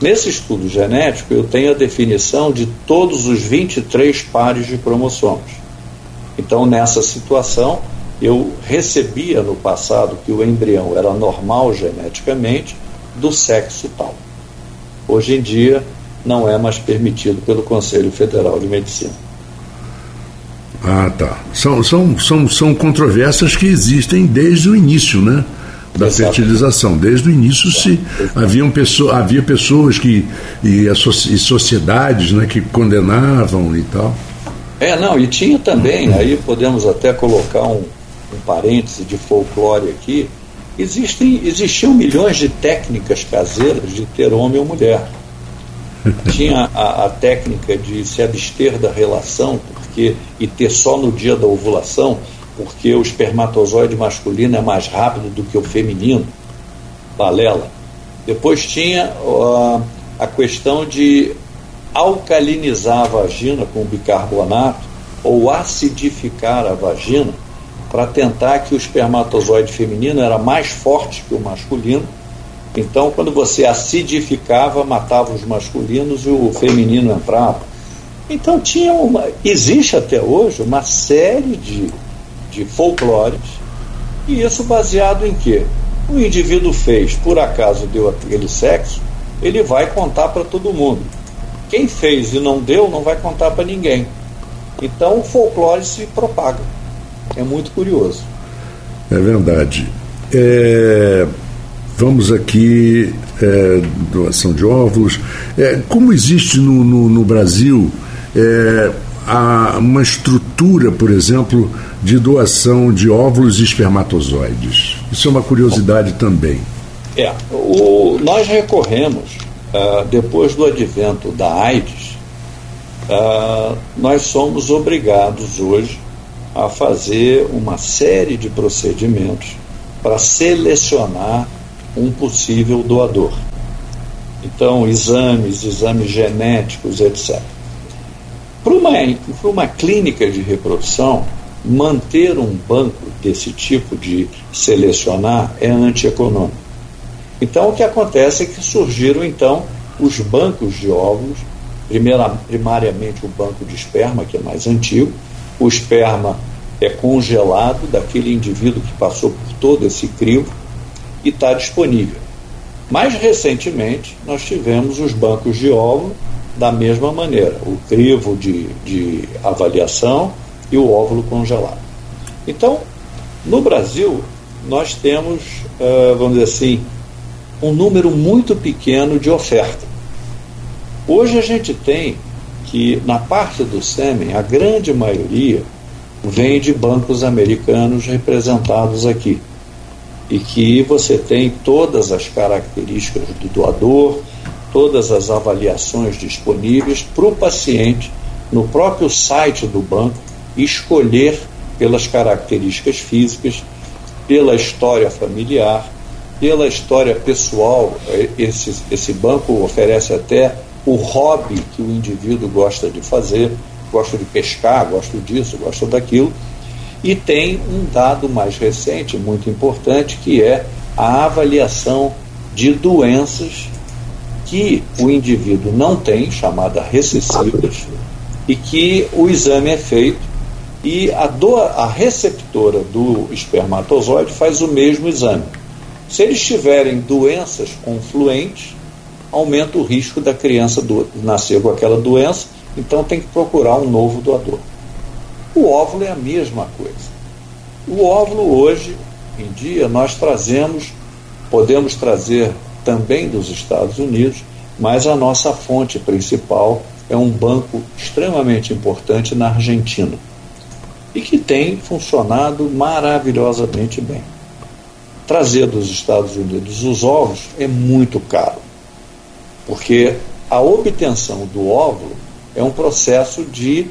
Nesse estudo genético, eu tenho a definição de todos os 23 pares de cromossomos. Então, nessa situação, eu recebia no passado que o embrião era normal geneticamente do sexo tal. Hoje em dia, não é mais permitido pelo Conselho Federal de Medicina. Ah, tá. São, são, são, são controvérsias que existem desde o início, né? Da Exato. fertilização. Desde o início se haviam pessoas, havia pessoas que, e, e sociedades né, que condenavam e tal. É, não, e tinha também, aí podemos até colocar um, um parêntese de folclore aqui, existem, existiam milhões de técnicas caseiras de ter homem ou mulher. Tinha a, a, técnica de se abster da relação porque e ter só no dia da ovulação, porque o espermatozoide masculino é mais rápido do que o feminino. Balela. Depois tinha uh, a questão de alcalinizar a vagina com bicarbonato ou acidificar a vagina para tentar que o espermatozoide feminino era mais forte que o masculino. Então, quando você acidificava, matava os masculinos e o feminino entrava. Então tinha uma, existe até hoje uma série de, de folclores e isso baseado em quê? O indivíduo fez, por acaso deu aquele sexo, ele vai contar para todo mundo. Quem fez e não deu, não vai contar para ninguém. Então o folclore se propaga. É muito curioso. É verdade. É, vamos aqui, é, doação de óvulos. É, como existe no, no, no Brasil é, a uma estrutura, por exemplo, de doação de óvulos e espermatozoides? Isso é uma curiosidade também. É, o, nós recorremos, uh, depois do advento da AIDS, uh, nós somos obrigados hoje a fazer uma série de procedimentos para selecionar um possível doador. Então, exames, exames genéticos, etc. Para uma, uma clínica de reprodução, manter um banco desse tipo de selecionar é antieconômico. Então, o que acontece é que surgiram, então, os bancos de óvulos, primeira, primariamente o banco de esperma, que é mais antigo. O esperma é congelado daquele indivíduo que passou por todo esse crivo e está disponível. Mais recentemente, nós tivemos os bancos de óvulo da mesma maneira, o crivo de, de avaliação e o óvulo congelado. Então, no Brasil, nós temos, uh, vamos dizer assim, um número muito pequeno de oferta. Hoje a gente tem que, na parte do sêmen, a grande maioria vem de bancos americanos representados aqui e que você tem todas as características do doador, todas as avaliações disponíveis para o paciente no próprio site do banco escolher pelas características físicas, pela história familiar, pela história pessoal. Esse, esse banco oferece até o hobby que o indivíduo gosta de fazer, gosta de pescar, gosta disso, gosta daquilo e tem um dado mais recente, muito importante, que é a avaliação de doenças que o indivíduo não tem, chamada recessivas, e que o exame é feito e a, do, a receptora do espermatozoide faz o mesmo exame. Se eles tiverem doenças confluentes, aumenta o risco da criança do, nascer com aquela doença, então tem que procurar um novo doador. O óvulo é a mesma coisa. O óvulo hoje em dia nós trazemos, podemos trazer também dos Estados Unidos, mas a nossa fonte principal é um banco extremamente importante na Argentina e que tem funcionado maravilhosamente bem. Trazer dos Estados Unidos os ovos é muito caro, porque a obtenção do óvulo é um processo de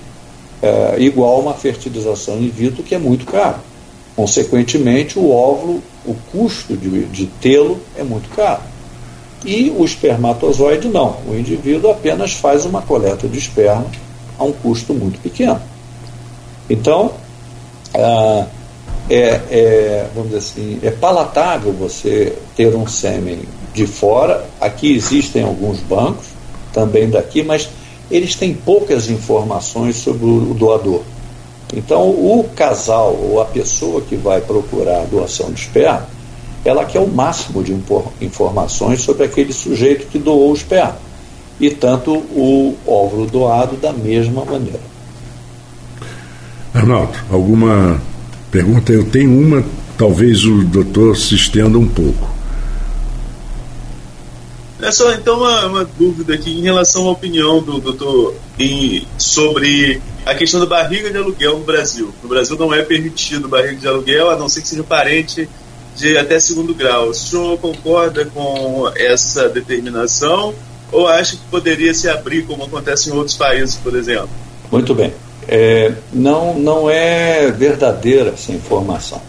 é, igual a uma fertilização in vitro que é muito caro. Consequentemente, o óvulo, o custo de, de tê-lo é muito caro. E o espermatozoide não. O indivíduo apenas faz uma coleta de esperma a um custo muito pequeno. Então, é, é, vamos dizer assim, é palatável você ter um sêmen de fora. Aqui existem alguns bancos, também daqui, mas eles têm poucas informações sobre o doador. Então, o casal ou a pessoa que vai procurar a doação de esperma, ela quer o máximo de informações sobre aquele sujeito que doou o esperma. E tanto o óvulo doado da mesma maneira. Arnaldo, alguma pergunta? Eu tenho uma, talvez o doutor se estenda um pouco. É só então uma, uma, dúvida aqui em relação à opinião do doutor em, sobre a questão da barriga de aluguel no Brasil. No Brasil não é permitido barriga de aluguel, a não ser que seja parente de até segundo grau. O senhor concorda com essa determinação ou acha que poderia se abrir como acontece em outros países, por exemplo? Muito bem. É, não, não é verdadeira essa informação.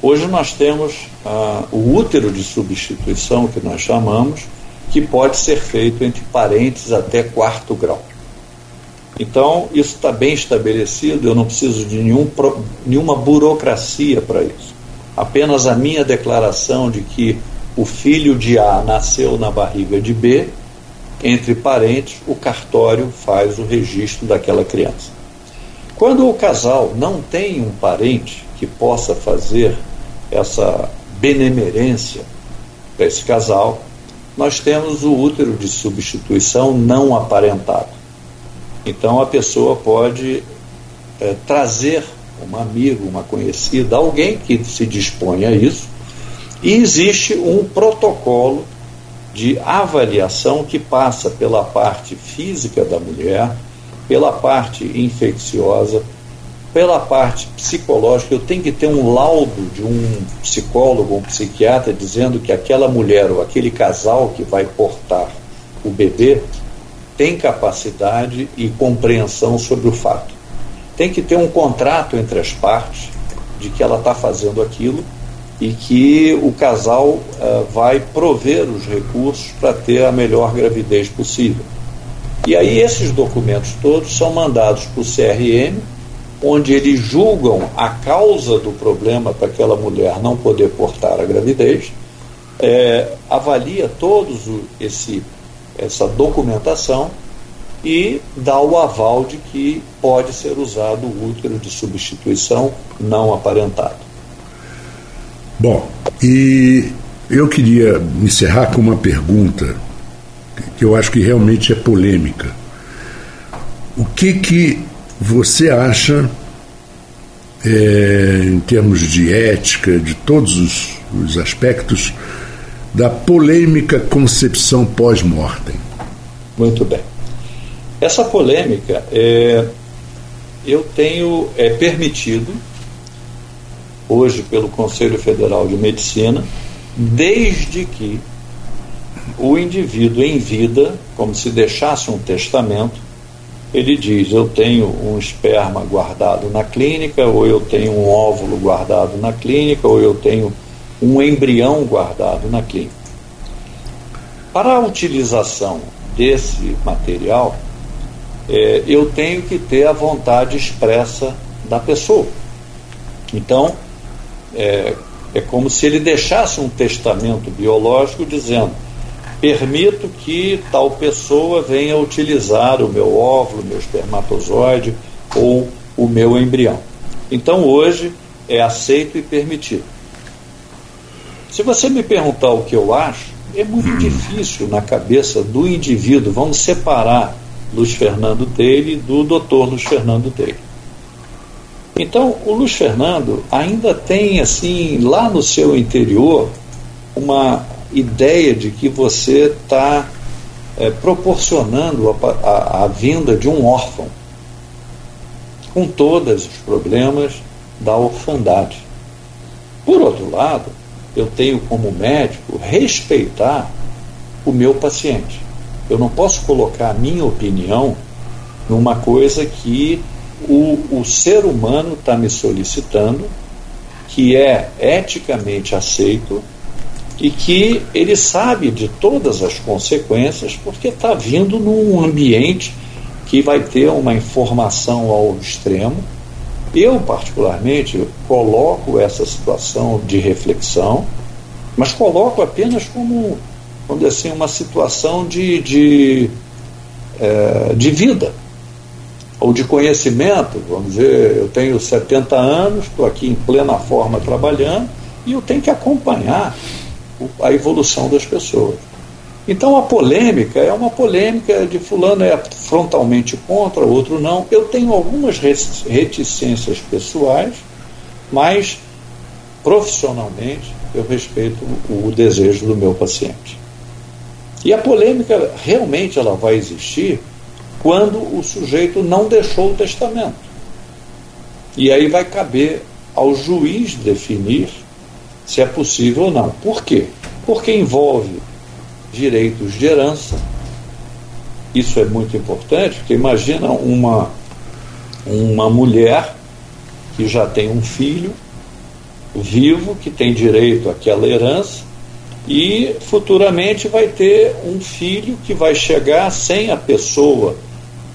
Hoje nós temos ah, o útero de substituição, que nós chamamos, que pode ser feito entre parentes até quarto grau. Então, isso está bem estabelecido, eu não preciso de nenhum, nenhuma burocracia para isso. Apenas a minha declaração de que o filho de A nasceu na barriga de B, entre parentes, o cartório faz o registro daquela criança. Quando o casal não tem um parente que possa fazer essa benemerência para esse casal, nós temos o útero de substituição não aparentado. Então a pessoa pode é, trazer um amigo, uma conhecida, alguém que se dispõe a isso, e existe um protocolo de avaliação que passa pela parte física da mulher, pela parte infecciosa, pela parte psicológica, eu tenho que ter um laudo de um psicólogo, um psiquiatra, dizendo que aquela mulher ou aquele casal que vai portar o bebê tem capacidade e compreensão sobre o fato. Tem que ter um contrato entre as partes de que ela está fazendo aquilo e que o casal uh, vai prover os recursos para ter a melhor gravidez possível. E aí esses documentos todos são mandados para o CRM onde eles julgam a causa do problema para aquela mulher não poder portar a gravidez, é, avalia todos esse essa documentação e dá o aval de que pode ser usado o útero de substituição não aparentado. Bom, e eu queria encerrar com uma pergunta que eu acho que realmente é polêmica. O que que você acha, é, em termos de ética, de todos os, os aspectos, da polêmica concepção pós-mortem? Muito bem. Essa polêmica, é, eu tenho é permitido, hoje pelo Conselho Federal de Medicina, desde que o indivíduo em vida, como se deixasse um testamento, ele diz: Eu tenho um esperma guardado na clínica, ou eu tenho um óvulo guardado na clínica, ou eu tenho um embrião guardado na clínica. Para a utilização desse material, é, eu tenho que ter a vontade expressa da pessoa. Então, é, é como se ele deixasse um testamento biológico dizendo: permito que tal pessoa venha utilizar o meu óvulo, meu espermatozoide ou o meu embrião. Então hoje é aceito e permitido. Se você me perguntar o que eu acho, é muito difícil na cabeça do indivíduo. Vamos separar Luiz Fernando dele do doutor Luiz Fernando dele. Então, o Luiz Fernando ainda tem, assim, lá no seu interior, uma ideia de que você está é, proporcionando a, a, a vinda de um órfão, com todos os problemas da orfandade. Por outro lado, eu tenho como médico respeitar o meu paciente. Eu não posso colocar a minha opinião numa coisa que o, o ser humano está me solicitando, que é eticamente aceito e que ele sabe de todas as consequências, porque está vindo num ambiente que vai ter uma informação ao extremo. Eu, particularmente, coloco essa situação de reflexão, mas coloco apenas como, vamos dizer assim, uma situação de, de, é, de vida ou de conhecimento. Vamos dizer, eu tenho 70 anos, estou aqui em plena forma trabalhando e eu tenho que acompanhar a evolução das pessoas. Então a polêmica é uma polêmica de fulano é frontalmente contra, outro não. Eu tenho algumas reticências pessoais, mas profissionalmente eu respeito o desejo do meu paciente. E a polêmica realmente ela vai existir quando o sujeito não deixou o testamento. E aí vai caber ao juiz definir se é possível ou não. Por quê? Porque envolve direitos de herança. Isso é muito importante, porque imagina uma, uma mulher que já tem um filho vivo, que tem direito àquela herança, e futuramente vai ter um filho que vai chegar sem a pessoa,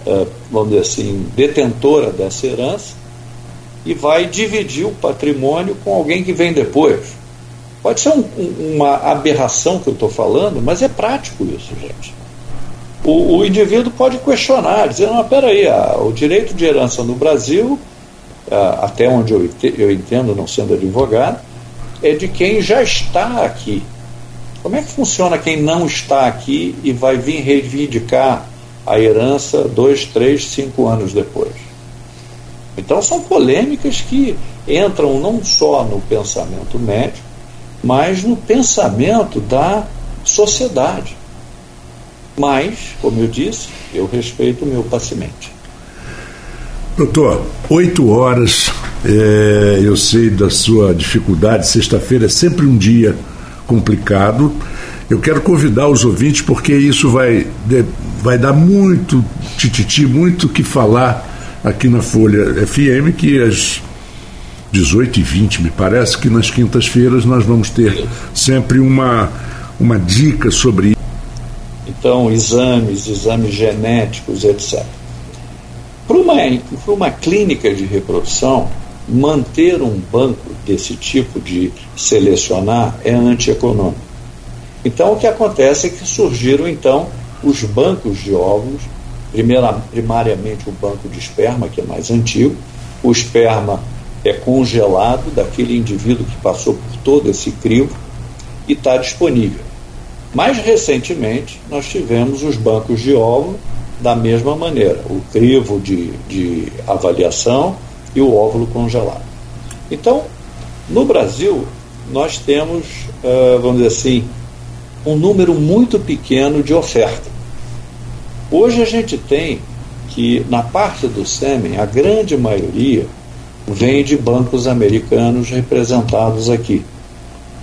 eh, vamos dizer assim, detentora dessa herança, e vai dividir o patrimônio com alguém que vem depois. Pode ser um, uma aberração que eu estou falando, mas é prático isso, gente. O, o, indivíduo pode questionar, dizer, não, peraí, a, o direito de herança no Brasil, a, até onde eu, eu entendo, não sendo advogado, é de quem já está aqui. Como é que funciona quem não está aqui e vai vir reivindicar a herança dois, três, cinco anos depois? Então são polêmicas que entram não só no pensamento médico, mas no pensamento da sociedade. Mas, como eu disse, eu respeito o meu paciente. Doutor, oito horas, é, eu sei da sua dificuldade, sexta-feira é sempre um dia complicado. Eu quero convidar os ouvintes, porque isso vai, vai dar muito tititi, muito que falar aqui na Folha FM, que às 18h20, me parece que nas quintas-feiras nós vamos ter sempre uma, uma dica sobre isso. Então, exames, exames genéticos, etc. Para uma, para uma clínica de reprodução, manter um banco desse tipo de selecionar é antieconômico. Então, o que acontece é que surgiram, então, os bancos de óvulos, primeira, primariamente o banco de esperma, que é mais antigo. O esperma é congelado daquele indivíduo que passou por todo esse crivo e está disponível. Mais recentemente, nós tivemos os bancos de óvulo, da mesma maneira, o crivo de, de avaliação e o óvulo congelado. Então, no Brasil, nós temos, uh, vamos dizer assim, um número muito pequeno de oferta. Hoje a gente tem que, na parte do sêmen, a grande maioria vem de bancos americanos representados aqui.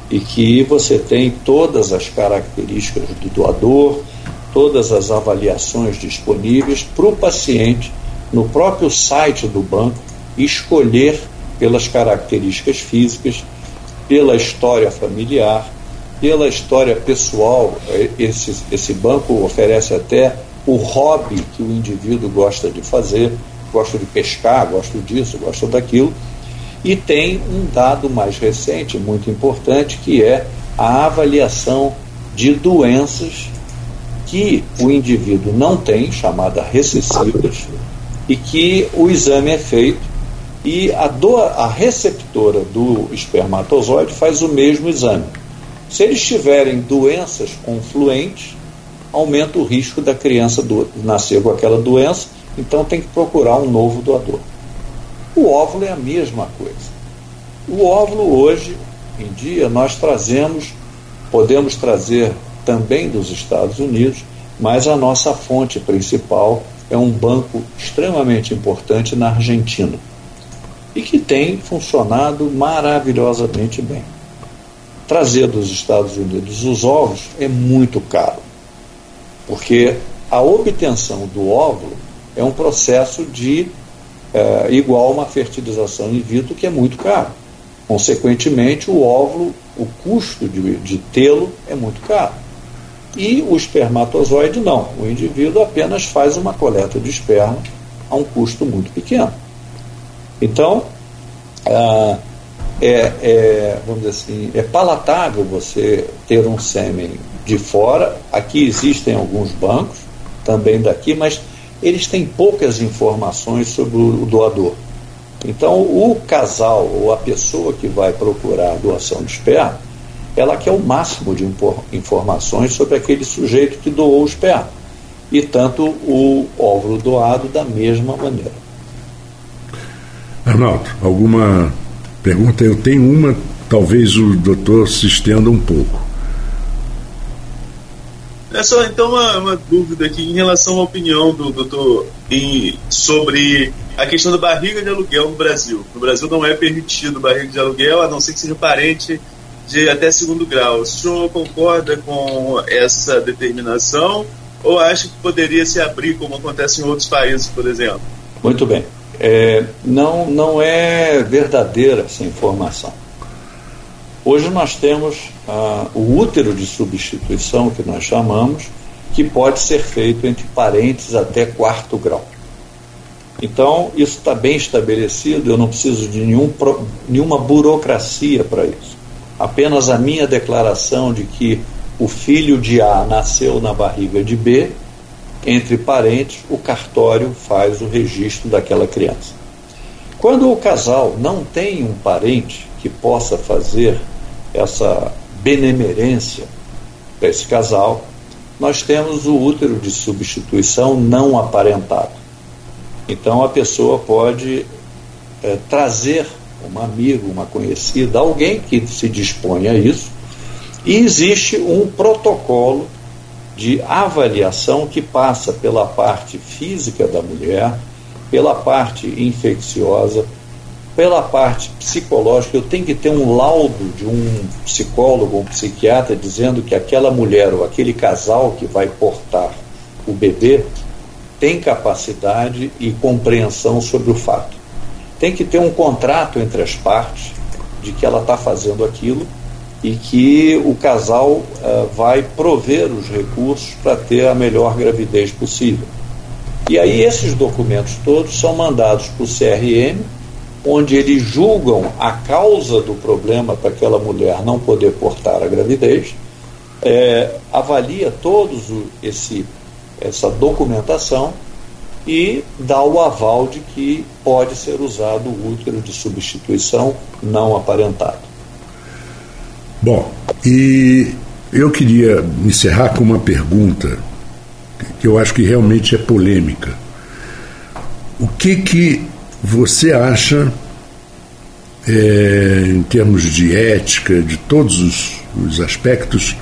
E que você tem todas as características do doador, todas as avaliações disponíveis para o paciente no próprio site do banco escolher pelas características físicas, pela história familiar, pela história pessoal. Esse, esse banco oferece até o hobby que o indivíduo gosta de fazer, gosta de pescar, gosta disso, gosta daquilo. E tem um dado mais recente, muito importante, que é a avaliação de doenças que o indivíduo não tem, chamada recessivas, e que o exame é feito e a, do, a receptora do espermatozoide faz o mesmo exame. Se eles tiverem doenças confluentes, aumenta o risco da criança do, nascer com aquela doença, então tem que procurar um novo doador. O óvulo é a mesma coisa. O óvulo hoje em dia nós trazemos, podemos trazer também dos Estados Unidos, mas a nossa fonte principal é um banco extremamente importante na Argentina e que tem funcionado maravilhosamente bem. Trazer dos Estados Unidos os ovos é muito caro, porque a obtenção do óvulo é um processo de é, igual a uma fertilização in vitro que é muito caro. Consequentemente, o óvulo, o custo de, de tê-lo é muito caro. E o espermatozoide não. O indivíduo apenas faz uma coleta de esperma a um custo muito pequeno. Então, ah, é, é, vamos dizer assim, é palatável você ter um sêmen de fora. Aqui existem alguns bancos, também daqui, mas eles têm poucas informações sobre o doador. Então, o casal ou a pessoa que vai procurar a doação de esperma ela quer o máximo de informações sobre aquele sujeito que doou o esperma. E tanto o óvulo doado da mesma maneira. Arnaldo, alguma pergunta? Eu tenho uma, talvez o doutor se estenda um pouco. É só então uma, uma dúvida aqui em relação à opinião do doutor em, sobre a questão da barriga de aluguel no Brasil. No Brasil não é permitido barriga de aluguel, a não ser que seja parente de até segundo grau. O senhor concorda com essa determinação ou acha que poderia se abrir como acontece em outros países, por exemplo? Muito bem. É, não, não é verdadeira essa informação. Hoje nós temos ah, o útero de substituição, que nós chamamos, que pode ser feito entre parentes até quarto grau. Então, isso está bem estabelecido, eu não preciso de nenhum, nenhuma burocracia para isso apenas a minha declaração de que o filho de A nasceu na barriga de B, entre parentes, o cartório faz o registro daquela criança. Quando o casal não tem um parente que possa fazer essa benemerência para esse casal, nós temos o útero de substituição não aparentado. Então a pessoa pode é, trazer um amigo, uma conhecida, alguém que se dispõe a isso, e existe um protocolo de avaliação que passa pela parte física da mulher, pela parte infecciosa, pela parte psicológica, eu tenho que ter um laudo de um psicólogo, um psiquiatra, dizendo que aquela mulher ou aquele casal que vai portar o bebê tem capacidade e compreensão sobre o fato. Tem que ter um contrato entre as partes de que ela está fazendo aquilo e que o casal uh, vai prover os recursos para ter a melhor gravidez possível. E aí esses documentos todos são mandados para o CRM, onde eles julgam a causa do problema para aquela mulher não poder portar a gravidez, é, avalia todos esse essa documentação e dá o aval de que pode ser usado o útero de substituição não aparentado. Bom, e eu queria encerrar com uma pergunta que eu acho que realmente é polêmica. O que que você acha, é, em termos de ética, de todos os, os aspectos,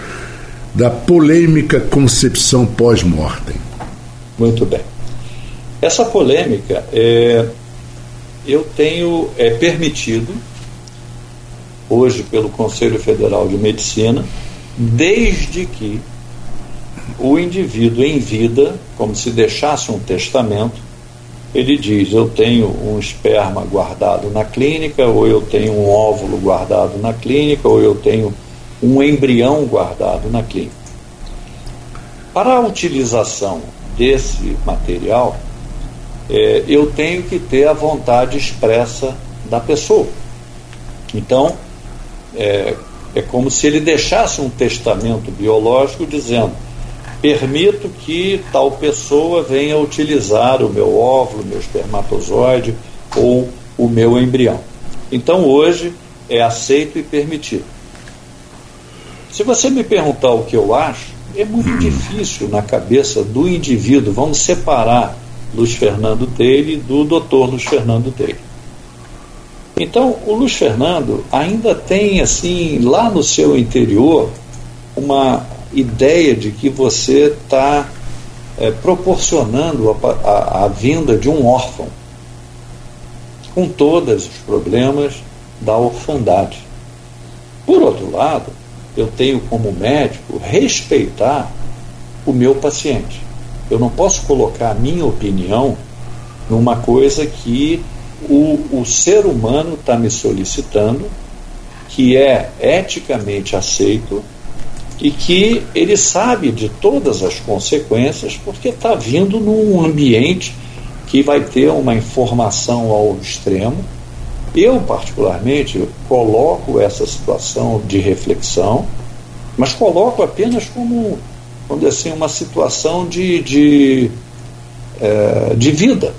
da polêmica concepção pós-mortem? Muito bem. Essa polêmica é, eu tenho é permitido hoje pelo Conselho Federal de Medicina, desde que o indivíduo em vida, como se deixasse um testamento, ele diz: Eu tenho um esperma guardado na clínica, ou eu tenho um óvulo guardado na clínica, ou eu tenho um embrião guardado na clínica. Para a utilização desse material, é, eu tenho que ter a vontade expressa da pessoa. Então, é, é como se ele deixasse um testamento biológico dizendo: permito que tal pessoa venha utilizar o meu óvulo, meu espermatozoide ou o meu embrião. Então hoje é aceito e permitido. Se você me perguntar o que eu acho, é muito difícil na cabeça do indivíduo. Vamos separar Luiz Fernando Teile do Dr. Luiz Fernando Teile. Então, o Luiz Fernando ainda tem, assim, lá no seu interior, uma ideia de que você está é, proporcionando a, a, a vinda de um órfão, com todos os problemas da orfandade. Por outro lado, eu tenho como médico respeitar o meu paciente. Eu não posso colocar a minha opinião numa coisa que o, o ser humano está me solicitando, que é eticamente aceito e que ele sabe de todas as consequências, porque está vindo num ambiente que vai ter uma informação ao extremo. Eu, particularmente, coloco essa situação de reflexão, mas coloco apenas como, dizer assim, uma situação de, de, é, de vida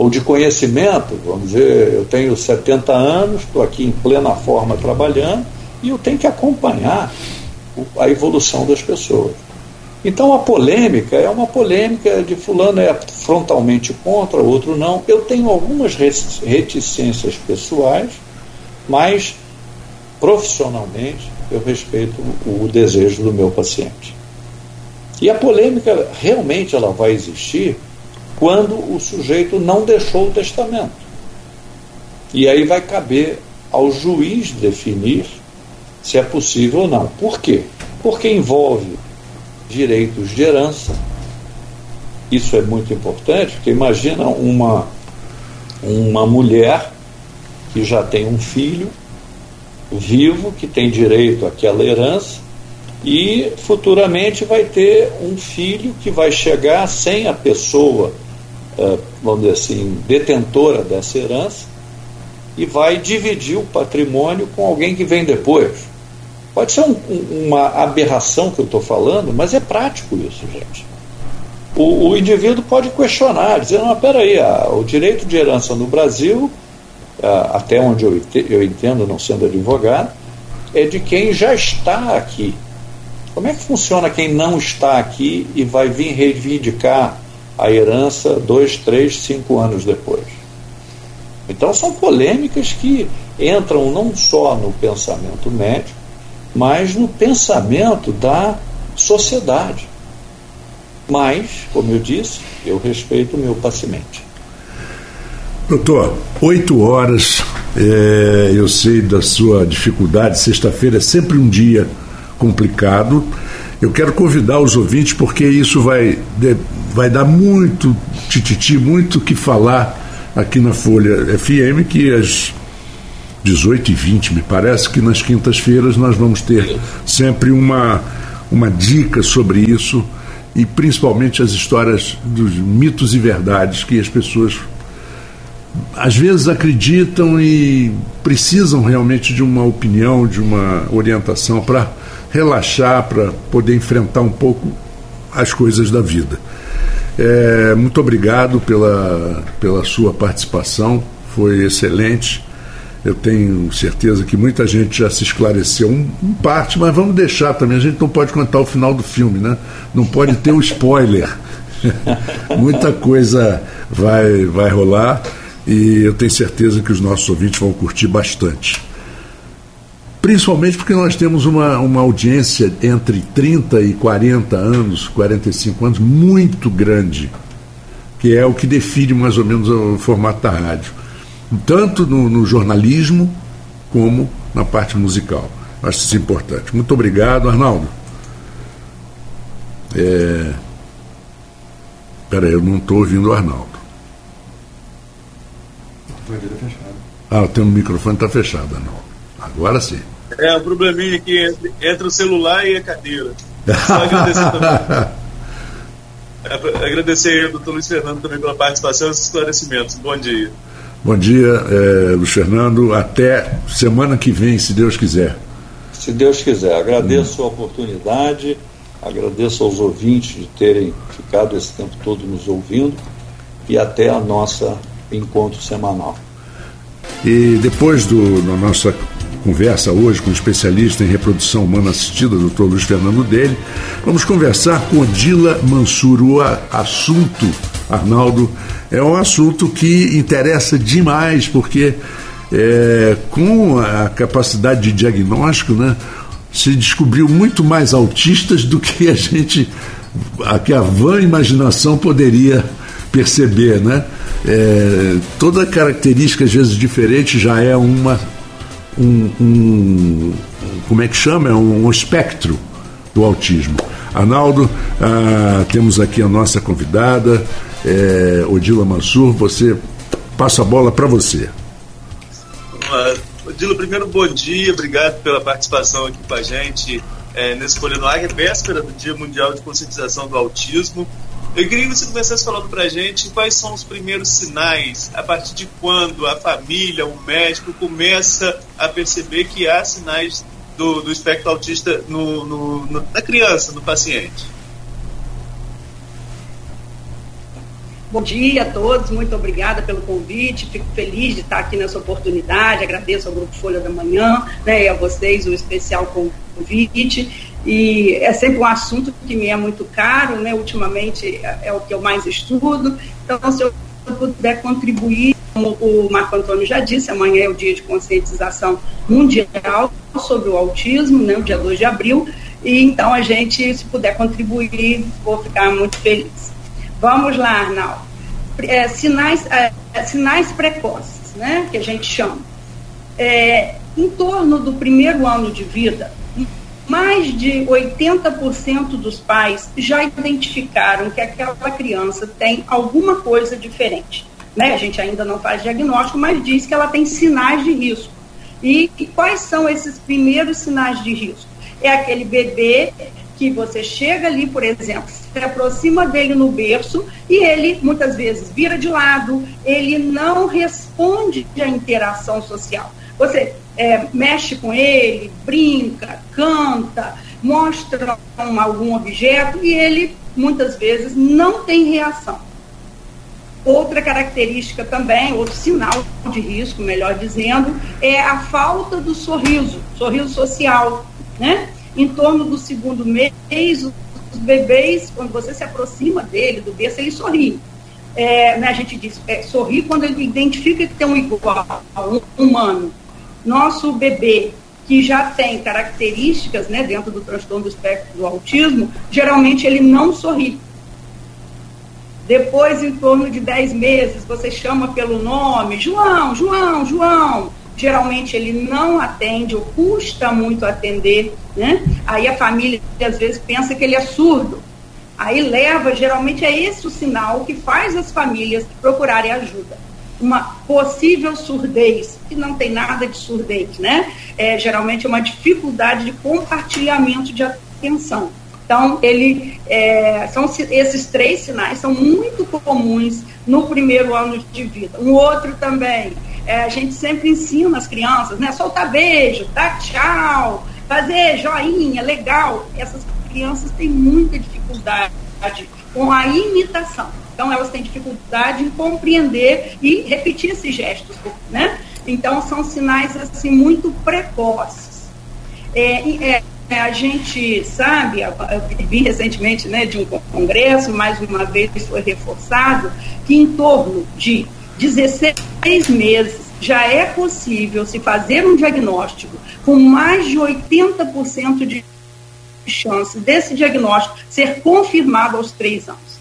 ou de conhecimento, vamos dizer, eu tenho 70 anos, estou aqui em plena forma trabalhando e eu tenho que acompanhar a evolução das pessoas. Então a polêmica é uma polêmica de fulano é frontalmente contra, outro não. Eu tenho algumas reticências pessoais, mas profissionalmente eu respeito o desejo do meu paciente. E a polêmica realmente ela vai existir quando o sujeito não deixou o testamento. E aí vai caber ao juiz definir se é possível ou não. Por quê? Porque envolve direitos de herança. Isso é muito importante, porque imagina uma, uma mulher que já tem um filho vivo, que tem direito àquela herança, e futuramente vai ter um filho que vai chegar sem a pessoa vamos dizer assim, detentora dessa herança e vai dividir o patrimônio com alguém que vem depois. Pode ser um, uma aberração que eu estou falando, mas é prático isso, gente. O, o, indivíduo pode questionar, dizer, não, peraí, a, o direito de herança no Brasil, a, até onde eu, eu entendo, não sendo advogado, é de quem já está aqui. Como é que funciona quem não está aqui e vai vir reivindicar a herança dois, três, cinco anos depois. Então são polêmicas que entram não só no pensamento médico, mas no pensamento da sociedade. Mas, como eu disse, eu respeito o meu paciente. Doutor, oito horas, é, eu sei da sua dificuldade, sexta-feira é sempre um dia complicado. Eu quero convidar os ouvintes, porque isso vai, vai dar muito tititi, muito que falar aqui na Folha FM, que às 18h20, me parece que nas quintas-feiras nós vamos ter sempre uma, uma dica sobre isso e principalmente as histórias dos mitos e verdades que as pessoas às vezes acreditam e precisam realmente de uma opinião, de uma orientação para relaxar, para poder enfrentar um pouco as coisas da vida. É, muito obrigado pela, pela sua participação, foi excelente. Eu tenho certeza que muita gente já se esclareceu um, um, parte, mas vamos deixar também. A gente não pode contar o final do filme, né? Não pode ter o spoiler. Muita coisa vai, vai rolar e eu tenho certeza que os nossos ouvintes vão curtir bastante. Principalmente porque nós temos uma, uma audiência entre 30 e 40 anos, 45 anos, muito grande, que é o que define mais ou menos o formato da rádio. Tanto no, no jornalismo como na parte musical. Acho isso importante. Muito obrigado, Arnaldo. É... Peraí, eu não estou ouvindo o Arnaldo. fechado. Ah, o teu microfone está fechado, não. Agora sim. É, um probleminha aqui entre, entre o celular e a cadeira. Só agradecer também. É, agradecer aí ao doutor Luiz Fernando também pela participação e os esclarecimentos. Bom dia. Bom dia, é, Luiz Fernando. Até semana que vem, se Deus quiser. Se Deus quiser. Agradeço hum. a oportunidade, agradeço aos ouvintes de terem ficado esse tempo todo nos ouvindo e até a nossa encontro semanal. E depois do, da nossa conversa hoje com o especialista em reprodução humana assistida, Dr. Luiz Fernando Dele, vamos conversar com Odila Mansur. O assunto, Arnaldo, é um assunto que interessa demais, porque é, com a capacidade de diagnóstico, né, se descobriu muito mais autistas do que a gente, a, que a vã imaginação poderia perceber, né? É, toda característica, às vezes diferente, já é uma. Um, um como é que chama? É um, um espectro do autismo. Arnaldo, ah, temos aqui a nossa convidada, é, Odila Mansur. Você passa a bola para você. Odila, primeiro bom dia, obrigado pela participação aqui com a gente é, nesse Folha no Ar, é véspera do Dia Mundial de Conscientização do Autismo. Eu queria que você começasse falando para a gente quais são os primeiros sinais, a partir de quando a família, o médico começa a perceber que há sinais do, do espectro autista no, no, no, na criança, no paciente. Bom dia a todos, muito obrigada pelo convite, fico feliz de estar aqui nessa oportunidade, agradeço ao Grupo Folha da Manhã né, e a vocês o especial convite e é sempre um assunto que me é muito caro, né? Ultimamente é, é o que eu mais estudo. Então, se eu puder contribuir, como o Marco Antônio já disse, amanhã é o dia de conscientização mundial sobre o autismo, né? O dia 2 de abril. E então a gente, se puder contribuir, vou ficar muito feliz. Vamos lá, Arnaldo. É, sinais, é, sinais precoces, né? Que a gente chama. É, em torno do primeiro ano de vida, mais de 80% dos pais já identificaram que aquela criança tem alguma coisa diferente. Né? A gente ainda não faz diagnóstico, mas diz que ela tem sinais de risco. E, e quais são esses primeiros sinais de risco? É aquele bebê que você chega ali, por exemplo, se aproxima dele no berço e ele muitas vezes vira de lado, ele não responde à interação social. Você é, mexe com ele, brinca, canta, mostra um, algum objeto e ele muitas vezes não tem reação. Outra característica também, outro sinal de risco, melhor dizendo, é a falta do sorriso, sorriso social, né? Em torno do segundo mês, os bebês, quando você se aproxima dele, do berço, ele sorri. É, né, a gente diz, é, sorri quando ele identifica que tem um igual, um humano nosso bebê que já tem características né, dentro do transtorno do espectro do autismo, geralmente ele não sorri. Depois, em torno de 10 meses, você chama pelo nome, João, João, João. Geralmente ele não atende ou custa muito atender, né? Aí a família às vezes pensa que ele é surdo. Aí leva, geralmente é esse o sinal que faz as famílias procurarem ajuda uma possível surdez, que não tem nada de surdez, né? É, geralmente é uma dificuldade de compartilhamento de atenção. Então, ele, é, são esses três sinais são muito comuns no primeiro ano de vida. Um outro também, é, a gente sempre ensina as crianças, né? Soltar beijo, dar tchau, fazer joinha, legal. Essas crianças têm muita dificuldade com a imitação. Então, elas têm dificuldade em compreender e repetir esses gestos, né? Então, são sinais, assim, muito precoces. É, é, a gente sabe, eu vi recentemente né, de um congresso, mais uma vez foi reforçado, que em torno de 16 meses já é possível se fazer um diagnóstico com mais de 80% de chance desse diagnóstico ser confirmado aos três anos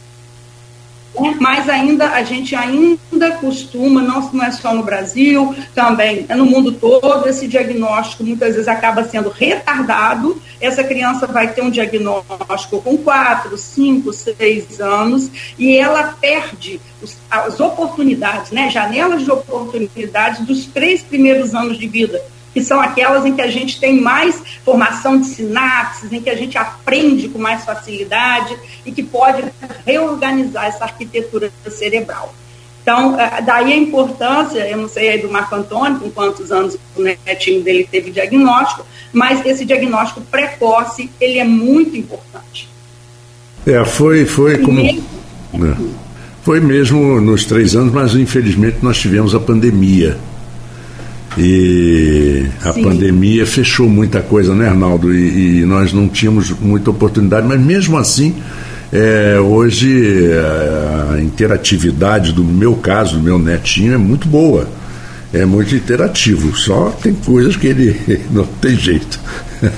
mas ainda a gente ainda costuma, não, não é só no Brasil, também é no mundo todo, esse diagnóstico muitas vezes acaba sendo retardado. Essa criança vai ter um diagnóstico com 4, 5, 6 anos e ela perde os, as oportunidades, né, janelas de oportunidades dos três primeiros anos de vida que são aquelas em que a gente tem mais formação de sinapses, em que a gente aprende com mais facilidade e que pode reorganizar essa arquitetura cerebral. Então, é, daí a importância, eu não sei aí do Marco Antônio, com quantos anos o netinho dele teve diagnóstico, mas esse diagnóstico precoce, ele é muito importante. É, foi, foi como... É, foi mesmo nos três anos, mas infelizmente nós tivemos a pandemia e a Sim. pandemia fechou muita coisa, né, Arnaldo? E, e, nós não tínhamos muita oportunidade, mas mesmo assim, é, hoje a interatividade do meu caso, do meu netinho, é muito boa. É muito interativo, só tem coisas que ele não tem jeito.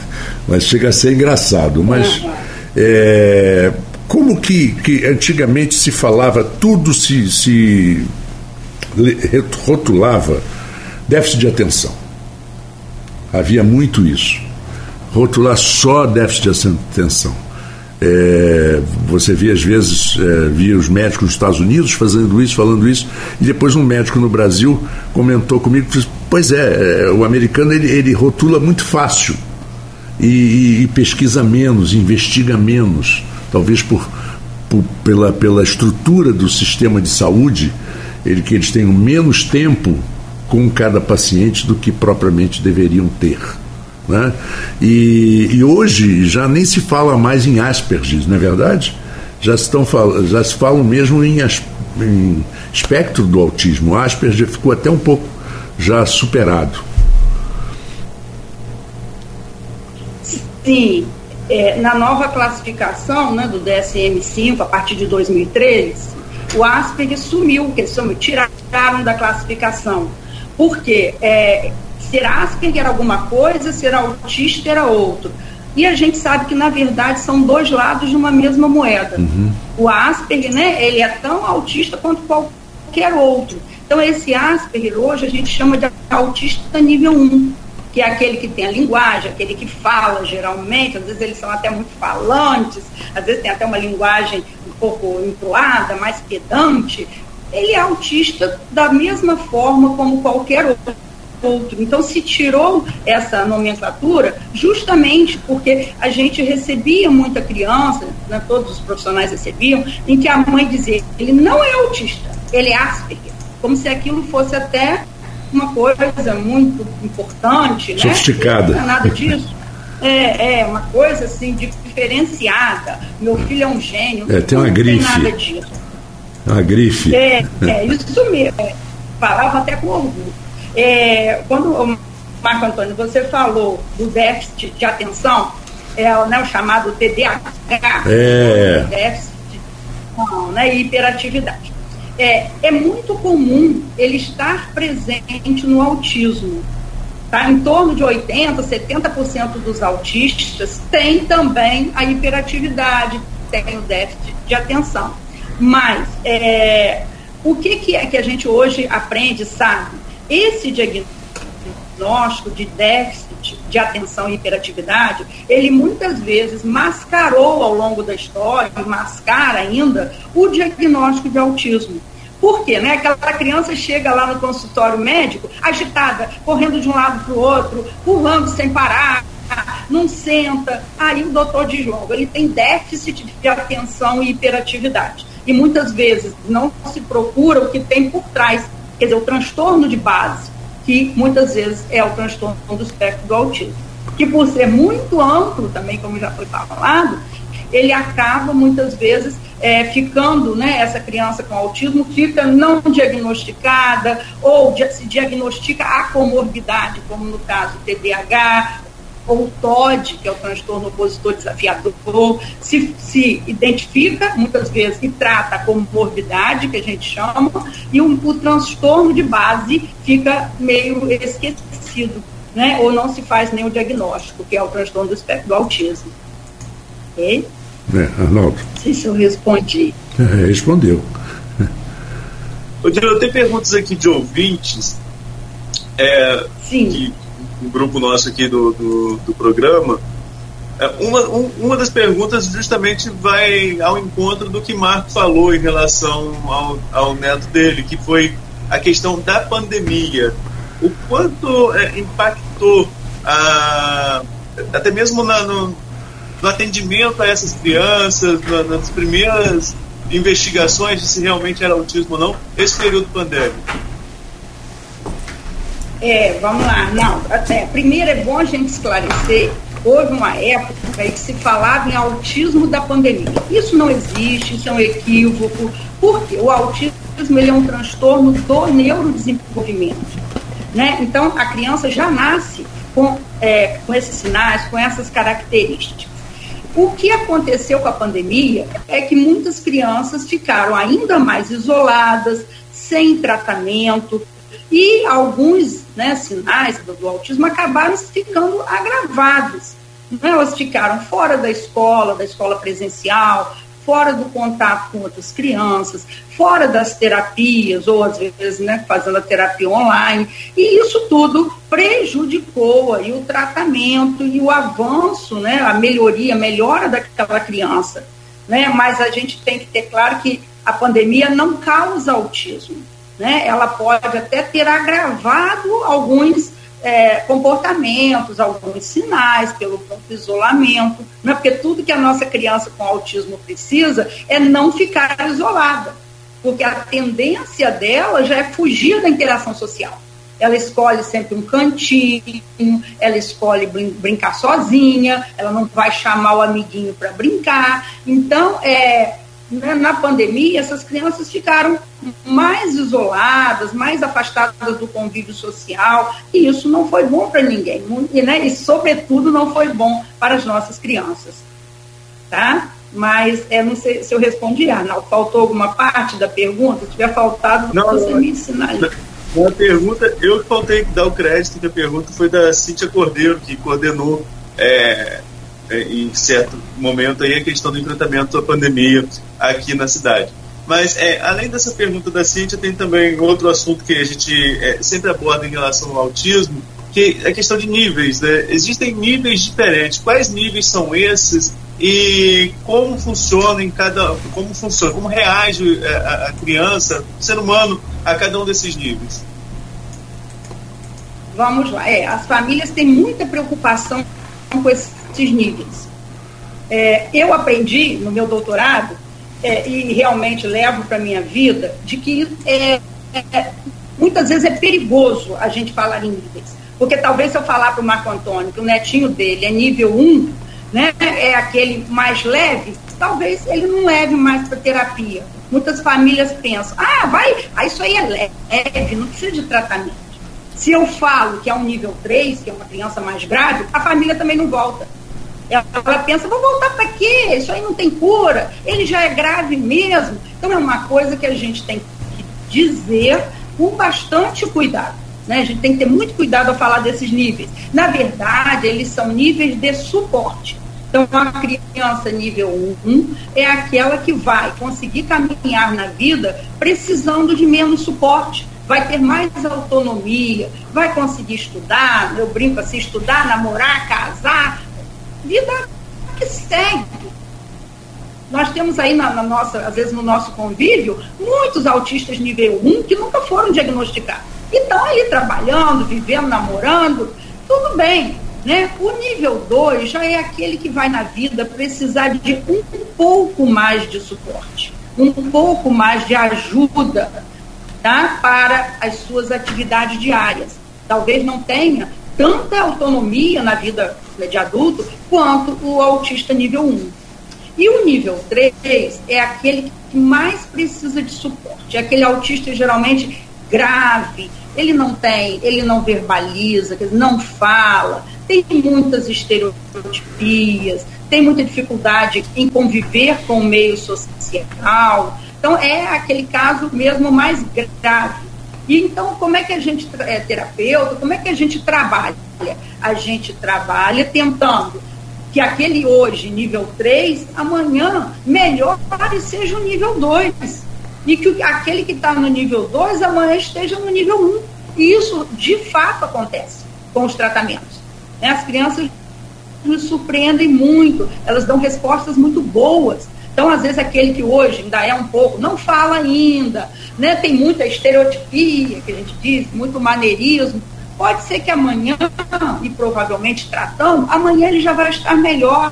mas chega a ser engraçado. Mas é, como que, que antigamente se falava, tudo se, se rotulava Déficit de atenção. Havia muito isso. Rotular só déficit de atenção. É, você via às vezes é, via os médicos nos Estados Unidos fazendo isso, falando isso, e depois um médico no Brasil comentou comigo, pois é, é, o americano ele, ele rotula muito fácil e, e, e, pesquisa menos, investiga menos, talvez por, por, pela, pela estrutura do sistema de saúde, ele, que eles tenham menos tempo com cada paciente do que propriamente deveriam ter. Né? E, e, hoje já nem se fala mais em Asperger, não é verdade? Já, estão, já se falam mesmo em, em espectro do autismo. O Asperger ficou até um pouco já superado. Sim, é, na nova classificação né, do DSM-5, a partir de 2013, o Asperger sumiu, que eles tiraram da classificação porque é, ser Asperger era alguma coisa, ser autista era outro. E a gente sabe que, na verdade, são dois lados de uma mesma moeda. Uhum. O Asperger, né, ele é tão autista quanto qualquer outro. Então, esse Asperger, hoje, a gente chama de autista nível 1, que é aquele que tem a linguagem, aquele que fala, geralmente. Às vezes, eles são até muito falantes, às vezes, tem até uma linguagem um pouco entoada, mais pedante ele é autista da mesma forma como qualquer outro. Então, se tirou essa nomenclatura justamente porque a gente recebia muita criança, né, todos os profissionais recebiam, em que a mãe dizia: ele não é autista, ele é Asperger. Como se aquilo fosse até uma coisa muito importante, né? Sofisticada. Não é nada disso. É, é, uma coisa assim diferenciada. Meu filho é um gênio. É, tem uma não grife. tem nada disso. A grife. É, é isso mesmo. É, falava até com orgulho. É, quando, Marco Antônio, você falou do déficit de atenção, é né, o chamado TDAH, é. déficit de atenção né, e hiperatividade. É, é muito comum ele estar presente no autismo. Tá? Em torno de 80%, 70% dos autistas têm também a hiperatividade, têm o déficit de atenção. Mas é, o que, que é que a gente hoje aprende, sabe? Esse diagnóstico de déficit de atenção e hiperatividade, ele muitas vezes mascarou ao longo da história, mascara ainda, o diagnóstico de autismo. Por quê? Né? Aquela criança chega lá no consultório médico agitada, correndo de um lado para o outro, pulando sem parar, não senta. Aí o doutor diz logo, ele tem déficit de atenção e hiperatividade. E muitas vezes não se procura o que tem por trás, quer dizer, o transtorno de base, que muitas vezes é o transtorno do espectro do autismo. Que por ser muito amplo também, como já foi falado, ele acaba muitas vezes é, ficando, né, essa criança com autismo fica não diagnosticada ou se diagnostica a comorbidade, como no caso TDAH ou TOD, que é o transtorno opositor desafiador, se, se identifica muitas vezes e trata a comorbidade, que a gente chama, e o, o transtorno de base fica meio esquecido, né? ou não se faz nem o diagnóstico, que é o transtorno do espectro do autismo. Ok? É, Arnaldo. Não sei se eu respondi. É, respondeu. Eu tenho perguntas aqui de ouvintes. É, Sim. Que, um grupo nosso aqui do, do, do programa. É, uma, um, uma das perguntas justamente vai ao encontro do que Marco falou em relação ao, ao neto dele, que foi a questão da pandemia. O quanto é, impactou, a, até mesmo na, no, no atendimento a essas crianças, na, nas primeiras investigações de se realmente era autismo ou não, esse período pandêmico? É, vamos lá. Não, até, primeiro é bom a gente esclarecer. Houve uma época em que se falava em autismo da pandemia. Isso não existe, isso é um equívoco. Porque o autismo ele é um transtorno do neurodesenvolvimento. Né? Então, a criança já nasce com, é, com esses sinais, com essas características. O que aconteceu com a pandemia é que muitas crianças ficaram ainda mais isoladas, sem tratamento, e alguns né, sinais do, do, autismo acabaram ficando agravados. Né? Elas ficaram fora da escola, da escola presencial, fora do contato com outras crianças, fora das terapias, ou às vezes né, fazendo a terapia online. E isso tudo prejudicou aí, o tratamento e o avanço, né, a melhoria, a melhora daquela criança. Né? Mas a gente tem que ter claro que a pandemia não causa autismo. Né? Ela pode até ter agravado alguns é, comportamentos, alguns sinais pelo próprio isolamento, né? porque tudo que a nossa criança com autismo precisa é não ficar isolada, porque a tendência dela já é fugir da interação social. Ela escolhe sempre um cantinho, ela escolhe brin brincar sozinha, ela não vai chamar o amiguinho para brincar. Então, é, né, na pandemia, essas crianças ficaram mais isoladas, mais afastadas do convívio social, e isso não foi bom para ninguém, e, né, e, sobretudo, não foi bom para as nossas crianças. Tá? Mas é, não sei se eu respondi, Arnaldo. Faltou alguma parte da pergunta? Se tiver faltado, não, você não, me sinaliza. Uma pergunta, eu que faltei dar o crédito que a pergunta foi da Cíntia Cordeiro, que coordenou é, em certo momento aí a questão do enfrentamento da pandemia aqui na cidade. Mas, é, além dessa pergunta da Cíntia, tem também outro assunto que a gente é, sempre aborda em relação ao autismo, que é a questão de níveis. Né? Existem níveis diferentes. Quais níveis são esses? E como funciona em cada. Como funciona, como reage é, a, a criança, o ser humano, a cada um desses níveis? Vamos lá. É, as famílias têm muita preocupação com esses níveis. É, eu aprendi no meu doutorado, é, e realmente levo para a minha vida, de que é, é, muitas vezes é perigoso a gente falar em níveis. Porque talvez se eu falar para o Marco Antônio que o netinho dele é nível 1, né, é aquele mais leve, talvez ele não leve mais para terapia. Muitas famílias pensam, ah, vai, ah, isso aí é leve, não precisa de tratamento. Se eu falo que é um nível 3, que é uma criança mais grave, a família também não volta. Ela pensa, vou voltar para quê? Isso aí não tem cura, ele já é grave mesmo. Então é uma coisa que a gente tem que dizer com bastante cuidado. Né? A gente tem que ter muito cuidado ao falar desses níveis. Na verdade, eles são níveis de suporte. Então, a criança nível 1 é aquela que vai conseguir caminhar na vida precisando de menos suporte, vai ter mais autonomia, vai conseguir estudar, eu brinco assim, estudar, namorar, casar, vida que segue. Nós temos aí na, na nossa, às vezes no nosso convívio, muitos autistas nível 1 que nunca foram diagnosticados. E estão ali trabalhando, vivendo, namorando, tudo bem. Né? O nível 2 já é aquele que vai na vida precisar de um pouco mais de suporte, um pouco mais de ajuda tá? para as suas atividades diárias. Talvez não tenha tanta autonomia na vida de adulto quanto o autista nível 1. E o nível 3 é aquele que mais precisa de suporte. É aquele autista geralmente grave, ele não tem, ele não verbaliza, não fala, tem muitas estereotipias, tem muita dificuldade em conviver com o meio social. Então, é aquele caso mesmo mais grave. E então, como é que a gente é terapeuta, como é que a gente trabalha? A gente trabalha tentando que aquele hoje, nível 3, amanhã melhore e seja o nível 2. E que aquele que está no nível 2, amanhã esteja no nível 1. E isso, de fato, acontece com os tratamentos. Né? As crianças nos surpreendem muito, elas dão respostas muito boas. Então, às vezes, aquele que hoje ainda é um pouco, não fala ainda, né? tem muita estereotipia, que a gente diz, muito maneirismo. Pode ser que amanhã, e provavelmente tratando, amanhã ele já vai estar melhor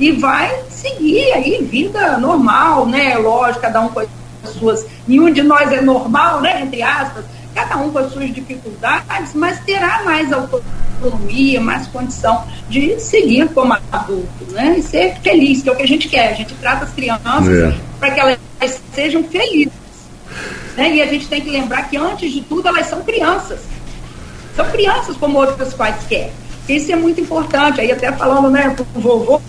e vai seguir aí vida normal, né? Lógico, cada um com as suas. Nenhum de nós é normal, né? Entre aspas, cada um com as suas dificuldades, mas terá mais autonomia, mais condição de seguir como adulto, né? E ser feliz, que é o que a gente quer. A gente trata as crianças é. para que elas sejam felizes. Né? E a gente tem que lembrar que, antes de tudo, elas são crianças. São crianças como outros pais querem. Isso é muito importante. Aí até falando, né, o vovô,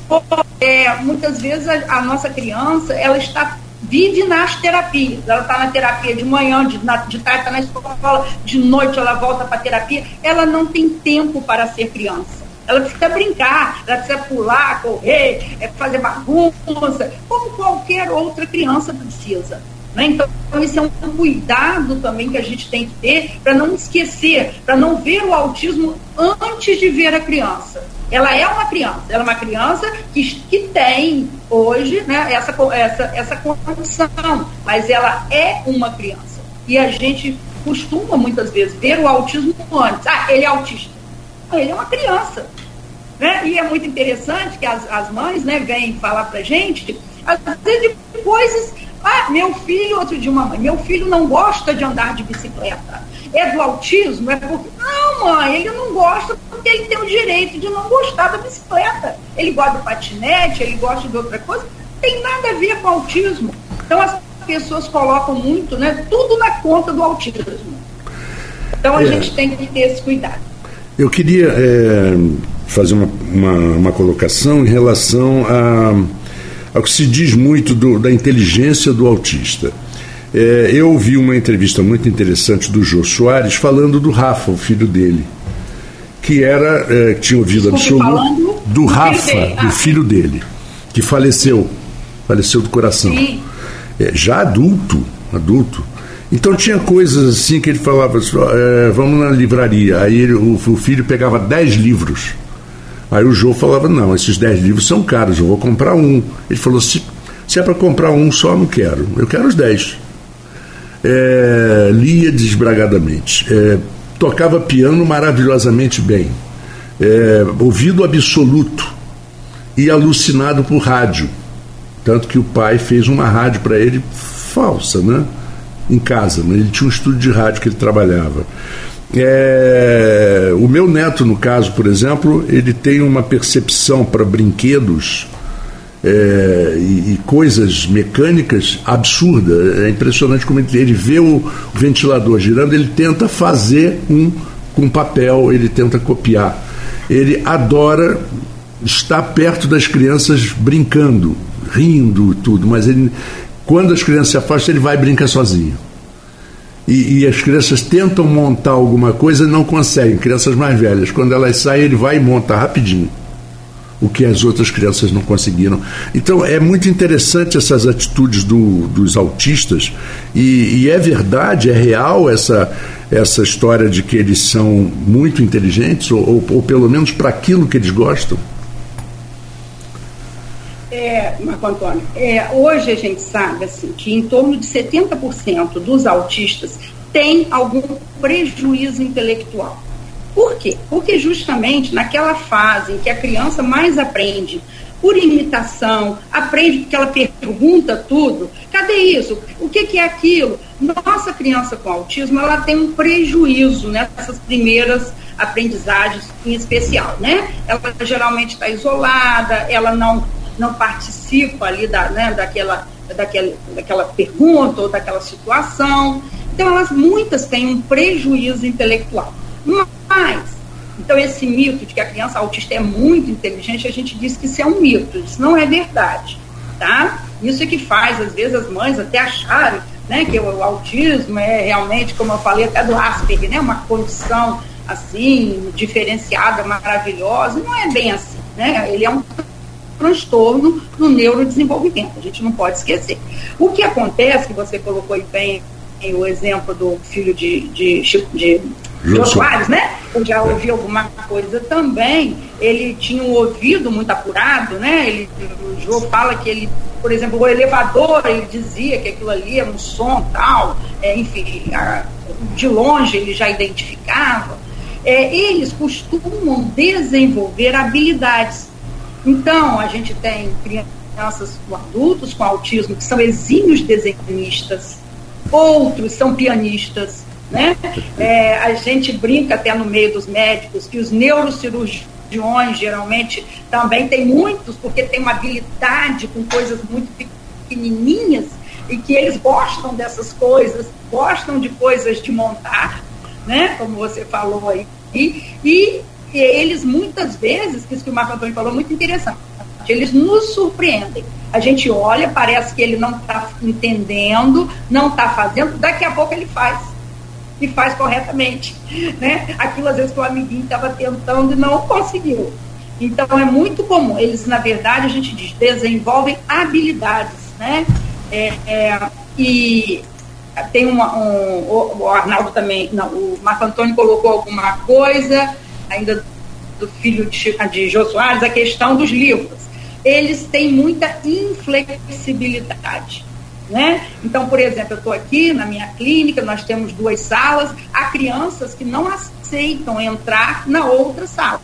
é, muitas vezes a, a nossa criança, ela está vive nas terapias. Ela está na terapia de manhã, de, na, de tarde está na escola, de noite ela volta para terapia. Ela não tem tempo para ser criança. Ela precisa brincar, ela precisa pular, correr, é, fazer bagunça, como qualquer outra criança precisa. Né? Então, esse é um cuidado também que a gente tem que ter para não esquecer, para não ver o autismo antes de ver a criança. Ela é uma criança, ela é uma criança que, que tem hoje né, essa, essa, essa condição, mas ela é uma criança. E a gente costuma muitas vezes ver o autismo antes. Ah, ele é autista. Ele é uma criança. Né? E é muito interessante que as, as mães né, vêm falar pra gente, às vezes, de coisas ah, meu filho, outro dia uma mãe, meu filho não gosta de andar de bicicleta. É do autismo? É porque. Não, mãe, ele não gosta porque ele tem o direito de não gostar da bicicleta. Ele gosta do patinete, ele gosta de outra coisa. Não tem nada a ver com autismo. Então as pessoas colocam muito, né? Tudo na conta do autismo. Então a é. gente tem que ter esse cuidado. Eu queria é, fazer uma, uma, uma colocação em relação a ao que se diz muito do, da inteligência do autista. É, eu ouvi uma entrevista muito interessante do Jô Soares falando do Rafa, o filho dele, que era é, tinha ouvido absoluto do Rafa, do filho dele, que faleceu, faleceu do coração, é, já adulto, adulto. Então tinha coisas assim que ele falava, é, vamos na livraria. Aí ele, o, o filho pegava dez livros Aí o João falava: Não, esses 10 livros são caros, eu vou comprar um. Ele falou: Se, se é para comprar um só, não quero, eu quero os 10. É, lia desbragadamente, é, tocava piano maravilhosamente bem, é, ouvido absoluto e alucinado por rádio. Tanto que o pai fez uma rádio para ele falsa, né? Em casa, mas ele tinha um estúdio de rádio que ele trabalhava. É, o meu neto, no caso, por exemplo, ele tem uma percepção para brinquedos é, e, e, coisas mecânicas absurda. É impressionante como ele, ele vê o, ventilador girando, ele tenta fazer um com papel, ele tenta copiar. Ele adora estar perto das crianças brincando, rindo tudo, mas ele, quando as crianças se afastam, ele vai e brinca sozinho e, e, as crianças tentam montar alguma coisa e não conseguem, crianças mais velhas. Quando elas saem, ele vai e monta rapidinho. o que as outras crianças não conseguiram. Então é muito interessante essas atitudes do, dos autistas e, e, é verdade, é real essa, essa história de que eles são muito inteligentes ou, ou, ou pelo menos para aquilo que eles gostam. É, Marco Antônio, é, hoje a gente sabe assim, que em torno de 70% dos autistas têm algum prejuízo intelectual. Por quê? Porque justamente naquela fase em que a criança mais aprende por imitação, aprende porque ela pergunta tudo. Cadê isso? O que, que é aquilo? Nossa criança com autismo, ela tem um prejuízo nessas primeiras aprendizagens em especial, né? Ela geralmente está isolada, ela não, não participa ali da, né, daquela, daquela, daquela pergunta ou daquela situação. Então, elas muitas têm um prejuízo intelectual. Mas, então esse mito de que a criança autista é muito inteligente, a gente diz que isso é um mito, isso não é verdade, tá? Isso é que faz, às vezes, as mães até acharem né, que o, o autismo é realmente, como eu falei até do Asperger, né, uma condição assim, diferenciada, maravilhosa, não é bem assim, né? Ele é um transtorno do neurodesenvolvimento, a gente não pode esquecer. O que acontece, que você colocou bem o exemplo do filho de, de, de Jô Soares, né? Eu já ouvi alguma coisa também. Ele tinha um ouvido muito apurado, né? Ele, o Jô fala que ele, por exemplo, o elevador, ele dizia que aquilo ali era um som tal, é, enfim, a, de longe ele já identificava. É, eles costumam desenvolver habilidades. Então, a gente tem crianças com adultos com autismo que são exímios desenhistas, outros são pianistas, né? É, a gente brinca até no meio dos médicos que os neurocirurgiões geralmente também tem muitos, porque tem uma habilidade com coisas muito pequenininhas e que eles gostam dessas coisas, gostam de coisas de montar, né? Como você falou aí. E, e, e eles muitas vezes, isso que o Marco Antônio falou, muito interessante, eles nos surpreendem. A gente olha, parece que ele não está entendendo, não está fazendo, daqui a pouco ele faz e faz corretamente. Né? Aquilo às vezes que o amiguinho estava tentando e não conseguiu. Então é muito comum. Eles, na verdade, a gente diz, desenvolvem habilidades. Né? É, é, e tem uma, um, o Arnaldo também, não, o Marco Antônio colocou alguma coisa, ainda do filho de, de Jô Soares, a questão dos livros. Eles têm muita inflexibilidade. Né? Então, por exemplo, eu estou aqui na minha clínica, nós temos duas salas, há crianças que não aceitam entrar na outra sala.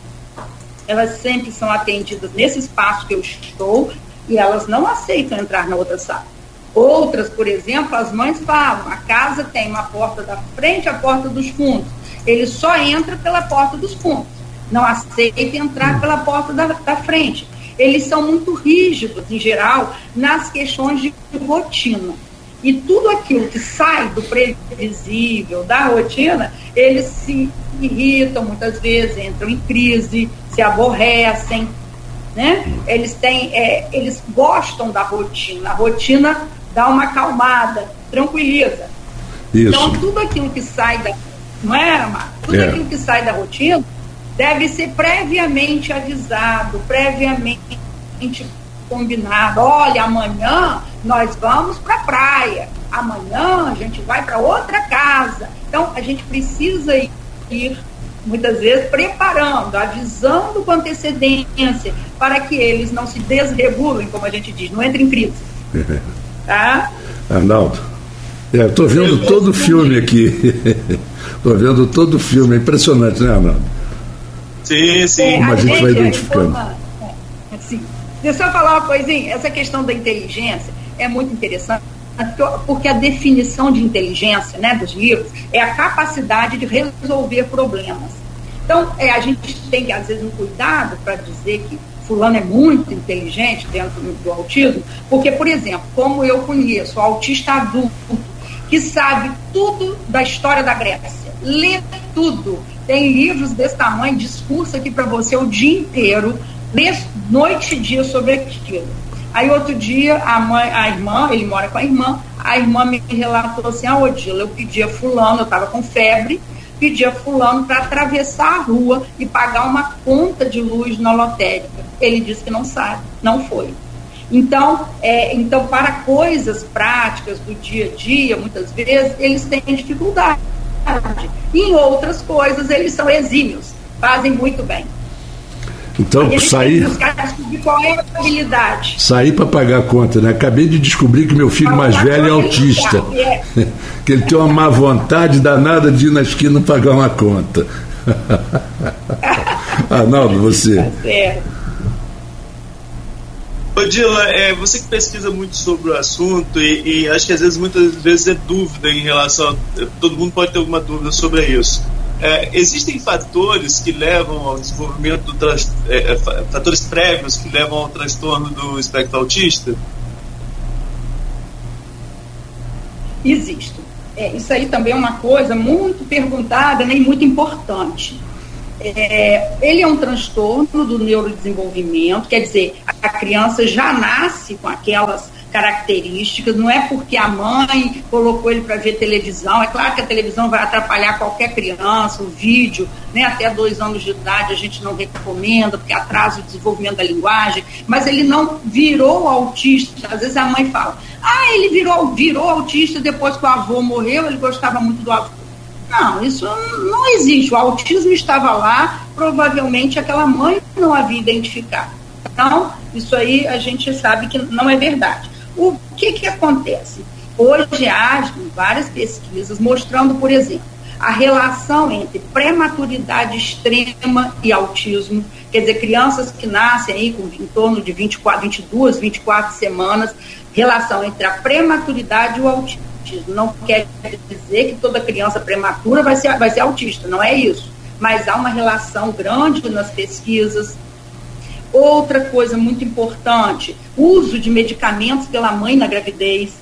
Elas sempre são atendidas nesse espaço que eu estou e elas não aceitam entrar na outra sala. Outras, por exemplo, as mães falam: a casa tem uma porta da frente, a porta dos fundos. Ele só entra pela porta dos fundos, não aceita entrar pela porta da, da frente eles são muito rígidos, em geral, nas questões de rotina. E tudo aquilo que sai do previsível, da rotina, eles se irritam muitas vezes, entram em crise, se aborrecem. Né? Eles, têm, é, eles gostam da rotina. A rotina dá uma acalmada, tranquiliza. Isso. Então, tudo aquilo que sai da. Não é, Amar? Tudo é. aquilo que sai da rotina deve ser previamente avisado, previamente combinado. Olha, amanhã nós vamos para a praia, amanhã a gente vai para outra casa. Então, a gente precisa ir, muitas vezes, preparando, avisando com antecedência, para que eles não se desregulem, como a gente diz, não entrem em crise. Tá? Arnaldo, é, estou vendo todo o filme aqui. Estou vendo todo o filme, é impressionante, né, Arnaldo? Sim, sim. É, Como a, a gente, vai identificando. É, sim. Deixa eu falar uma coisinha. Essa questão da inteligência é muito interessante, porque a definição de inteligência né, dos livros é a capacidade de resolver problemas. Então, é, a gente tem que, às vezes, um cuidado para dizer que fulano é muito inteligente dentro do autismo, porque, por exemplo, como eu conheço o autista adulto, que sabe tudo da história da Grécia, lê tudo, tem livros desse tamanho, discurso aqui para você o dia inteiro, lê noite e dia sobre aquilo. Aí outro dia a mãe, a irmã, ele mora com a irmã, a irmã me relatou assim, ah, Odila, eu pedi a fulano, eu estava com febre, pedir a fulano para atravessar a rua e pagar uma conta de luz na lotérica. Ele disse que não sabe, não foi. Então, é, então, para coisas práticas do dia a dia, muitas vezes, eles têm dificuldade. Em outras coisas, eles são exímios, fazem muito bem. Então, sair. Qual é a habilidade? Sair para pagar a conta, né? Acabei de descobrir que meu filho mais velho é autista. É. que ele tem uma má vontade danada de ir na esquina pagar uma conta. Arnaldo, você. Tá certo. Odila, é, você que pesquisa muito sobre o assunto e, e, acho que às vezes, muitas vezes é dúvida em relação. A, todo mundo pode ter alguma dúvida sobre isso. É, existem fatores que levam ao desenvolvimento do trans, é, é fatores prévios que levam ao transtorno do espectro autista? Existe. É, isso aí também é uma coisa muito perguntada né, e muito importante. É, ele é um transtorno do neurodesenvolvimento, quer dizer, a criança já nasce com aquelas características, não é porque a mãe colocou ele para ver televisão, é claro que a televisão vai atrapalhar qualquer criança, o vídeo, né, até dois anos de idade a gente não recomenda, porque atrasa o desenvolvimento da linguagem, mas ele não virou autista, às vezes a mãe fala, ah, ele virou, virou autista depois que o avô morreu, ele gostava muito do avô. Não, isso não existe. O autismo estava lá, provavelmente aquela mãe não havia identificado. Então, isso aí a gente sabe que não é verdade. O que, que acontece? Hoje há várias pesquisas mostrando, por exemplo, a relação entre prematuridade extrema e autismo, quer dizer, crianças que nascem aí com em torno de 24, 22, 24 semanas, relação entre a prematuridade e o autismo. Não quer dizer que toda criança prematura vai ser, vai ser autista, não é isso. Mas há uma relação grande nas pesquisas, Outra coisa muito importante, uso de medicamentos pela mãe na gravidez.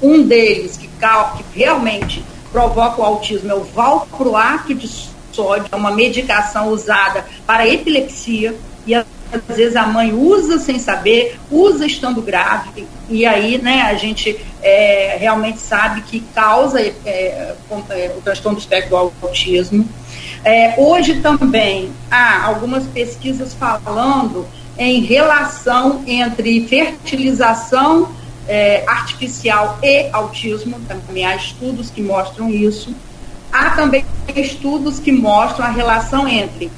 Um deles que, que realmente provoca o autismo é o valproato de sódio, é uma medicação usada para epilepsia e às vezes a mãe usa sem saber, usa estando grávida e aí, né, a gente é, realmente sabe que causa é, é, o transtorno do espectro do autismo. É, hoje também há algumas pesquisas falando em relação entre fertilização é, artificial e autismo, também há estudos que mostram isso. Há também estudos que mostram a relação entre,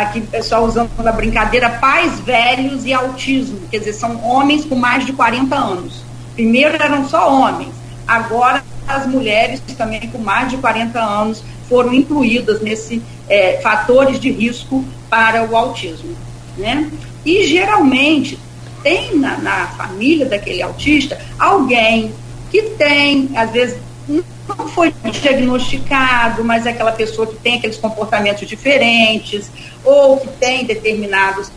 aqui o pessoal usando a brincadeira, pais velhos e autismo, quer dizer, são homens com mais de 40 anos. Primeiro eram só homens, agora as mulheres também com mais de 40 anos foram incluídas nesse é, fatores de risco para o autismo. Né? E geralmente tem na, na família daquele autista alguém que tem, às vezes, não foi diagnosticado, mas é aquela pessoa que tem aqueles comportamentos diferentes, ou que tem determinados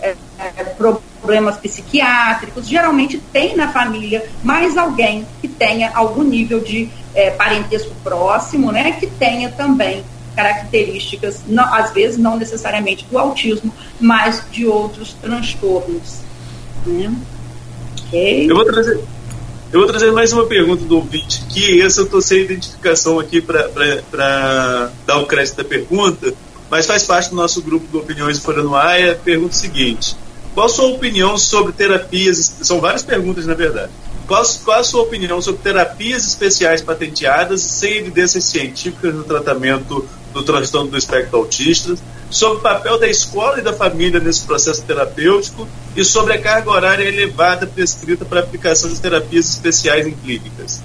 é, é, problemas psiquiátricos. Geralmente tem na família mais alguém que tenha algum nível de é, parentesco próximo, né, que tenha também características, não, às vezes não necessariamente do autismo, mas de outros transtornos. Né? Okay. Eu, vou trazer, eu vou trazer mais uma pergunta do ouvinte, que essa eu estou sem identificação aqui para dar o crédito da pergunta, mas faz parte do nosso grupo de opiniões Fora no Ar. pergunta o seguinte: qual a sua opinião sobre terapias? São várias perguntas, na verdade. Qual, qual, a sua opinião sobre terapias especiais patenteadas sem evidências científicas no tratamento do transtorno do espectro autista, sobre o papel da escola e da família nesse processo terapêutico e sobre a carga horária elevada prescrita para aplicação de terapias especiais em clínicas.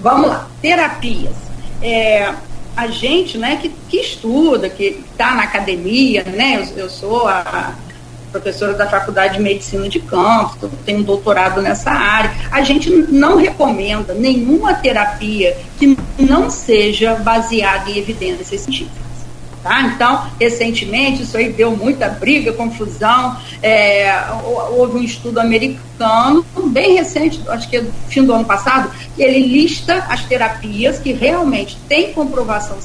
Vamos lá, terapias. É, a gente né, que, que estuda, que está na academia, né, eu, eu sou a professora da Faculdade de Medicina de Campos, tenho um doutorado nessa área. A gente não recomenda nenhuma terapia que não seja baseada em evidências científicas. Tá? Então, recentemente, isso aí deu muita briga, confusão. É, houve um estudo americano, bem recente, acho que é fim do ano passado, que ele lista as terapias que realmente têm comprovação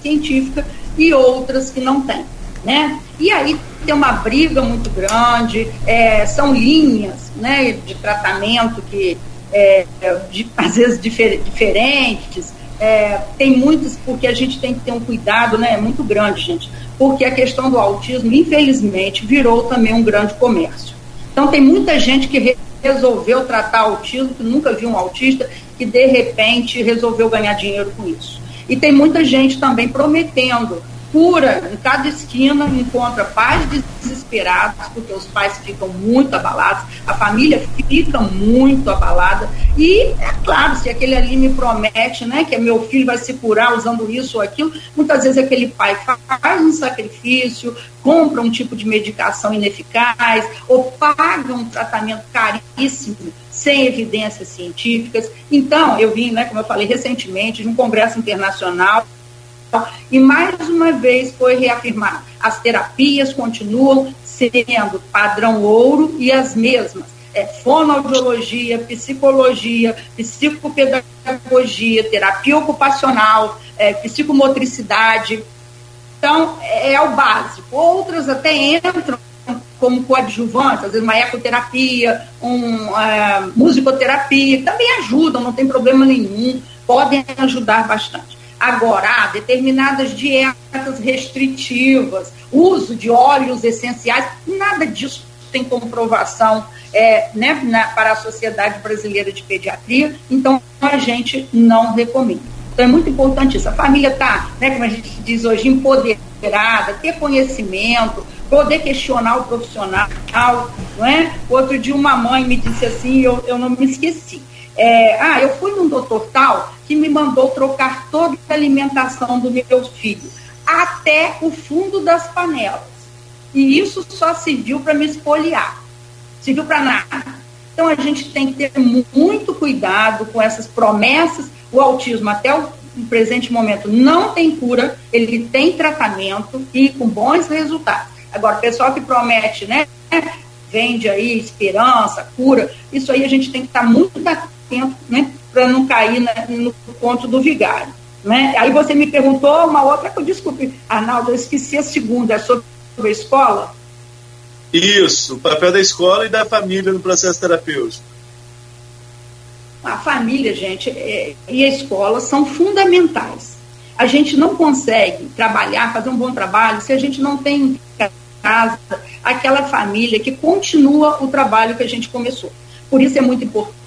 científica e outras que não têm. Né? E aí tem uma briga muito grande, é, são linhas né, de tratamento que é, de, às vezes difer diferentes, É, tem muitos, porque a gente tem que ter um cuidado né, muito grande, gente, porque a questão do autismo, infelizmente, virou também um grande comércio. Então, tem muita gente que resolveu tratar autismo, que nunca viu um autista, que de repente resolveu ganhar dinheiro com isso. E tem muita gente também prometendo cura em cada esquina, encontra pais desesperados, porque os pais ficam muito abalados, a família fica muito abalada. E, é claro, se aquele ali me promete né, que meu filho vai se curar usando isso ou aquilo, muitas vezes aquele pai faz um sacrifício, compra um tipo de medicação ineficaz, ou paga um tratamento caríssimo sem evidências científicas. Então, eu vim, né, como eu falei recentemente, de um congresso internacional e mais uma vez foi reafirmado: as terapias continuam sendo padrão ouro e as mesmas. É, fonoaudiologia, psicologia, psicopedagogia, terapia ocupacional, é, psicomotricidade. Então, é, é o básico. Outras até entram como coadjuvantes, às vezes uma ecoterapia, um, é, musicoterapia, também ajudam, não tem problema nenhum, podem ajudar bastante. Agora, há determinadas dietas restritivas, uso de óleos essenciais, nada disso tem comprovação é, né, na, para a Sociedade Brasileira de Pediatria, então a gente não recomenda. Então é muito importante isso. A família está, né, como a gente diz hoje, empoderada, ter conhecimento, poder questionar o profissional, não é? Outro dia uma mãe me disse assim, eu, eu não me esqueci. É, ah, eu fui num doutor tal que me mandou trocar toda a alimentação do meu filho, até o fundo das panelas. E isso só serviu para me espoliar, serviu para nada. Então a gente tem que ter muito cuidado com essas promessas. O autismo, até o presente momento, não tem cura, ele tem tratamento e com bons resultados. Agora, o pessoal que promete, né? Vende aí esperança, cura, isso aí a gente tem que estar muito atento, né? Para não cair na, no ponto do vigário. Né? Aí você me perguntou uma outra, desculpe, Arnaldo, eu esqueci a segunda, é sobre a escola? Isso, o papel da escola e da família no processo terapêutico. A família, gente, é, e a escola são fundamentais. A gente não consegue trabalhar, fazer um bom trabalho, se a gente não tem em casa aquela família que continua o trabalho que a gente começou. Por isso é muito importante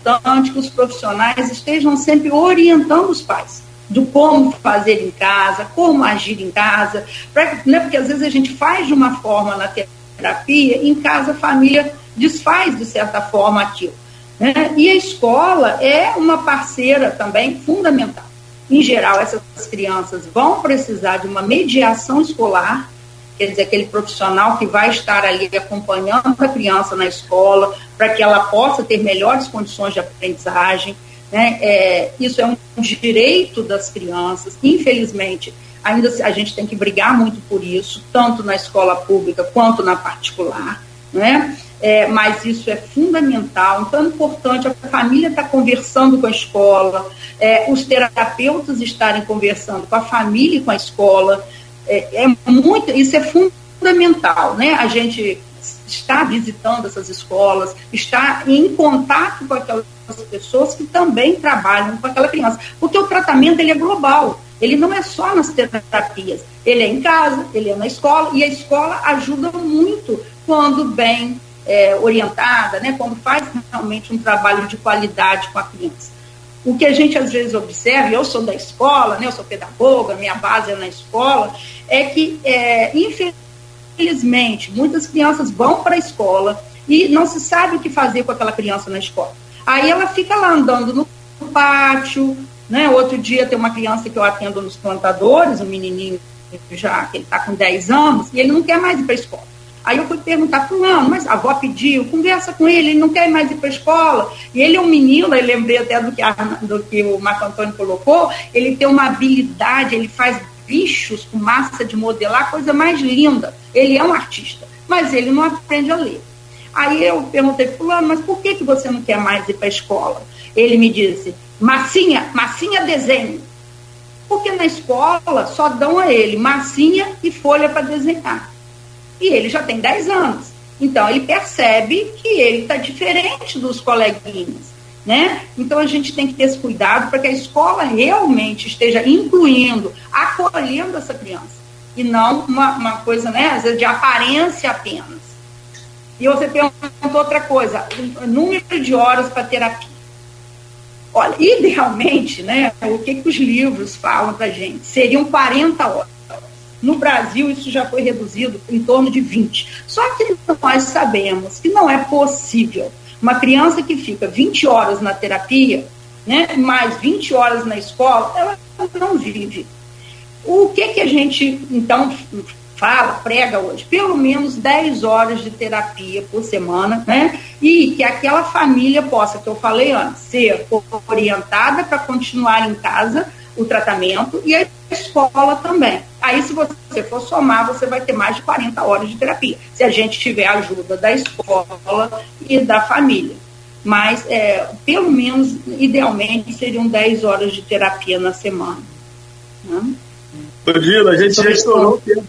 que os profissionais estejam sempre orientando os pais do como fazer em casa, como agir em casa, pra, né, porque às vezes a gente faz de uma forma na terapia, em casa a família desfaz de certa forma aquilo. Né? E a escola é uma parceira também fundamental. Em geral, essas crianças vão precisar de uma mediação escolar quer dizer, aquele profissional que vai estar ali acompanhando a criança na escola, para que ela possa ter melhores condições de aprendizagem. Né? É, isso é um direito das crianças, infelizmente, ainda a gente tem que brigar muito por isso, tanto na escola pública quanto na particular, né? É, mas isso é fundamental, então é importante a família estar tá conversando com a escola, é, os terapeutas estarem conversando com a família e com a escola, é, é muito, isso é fundamental, né? A gente está visitando essas escolas, está em contato com aquelas pessoas que também trabalham com aquela criança, porque o tratamento ele é global, ele não é só nas terapias, ele é em casa, ele é na escola e a escola ajuda muito quando bem é, orientada, né? Quando faz realmente um trabalho de qualidade com a criança. O que a gente às vezes observa, eu sou da escola, né, eu sou pedagoga, minha base é na escola, é que, é, infelizmente, muitas crianças vão para a escola e não se sabe o que fazer com aquela criança na escola. Aí ela fica lá andando no pátio, né? Outro dia tem uma criança que eu atendo nos plantadores, um menininho já que ele está com 10 anos, e ele não quer mais ir para a escola. Aí eu fui perguntar, fulano, mas a avó pediu, conversa com ele, ele não quer mais ir para a escola. E ele é um menino, eu lembrei até do que, a, do que o Marco Antônio colocou, ele tem uma habilidade, ele faz bichos com massa de modelar, coisa mais linda. Ele é um artista, mas ele não aprende a ler. Aí eu perguntei, fulano, mas por que, que você não quer mais ir para a escola? Ele me disse, massinha, massinha desenho. Porque na escola só dão a ele massinha e folha para desenhar e ele já tem 10 anos. Então, ele percebe que ele está diferente dos coleguinhas. Né? Então a gente tem que ter esse cuidado para que a escola realmente esteja incluindo, acolhendo essa criança. E não uma, uma coisa, né, às vezes, de aparência apenas. E você perguntou outra coisa, número de horas para terapia. Olha, idealmente, né, o que, que os livros falam para gente? Seriam 40 horas. No Brasil, isso já foi reduzido em torno de 20. Só que nós sabemos que não é possível. Uma criança que fica 20 horas na terapia, né, mais 20 horas na escola, ela não vive. O que, que a gente, então, fala, prega hoje? Pelo menos 10 horas de terapia por semana, né? E que aquela família possa, que eu falei antes, ser orientada para continuar em casa o tratamento e a escola também. Aí, se você for somar, você vai ter mais de 40 horas de terapia, se a gente tiver a ajuda da escola e da família. Mas, é, pelo menos, idealmente, seriam 10 horas de terapia na semana. Né? A gente já estourou o tempo.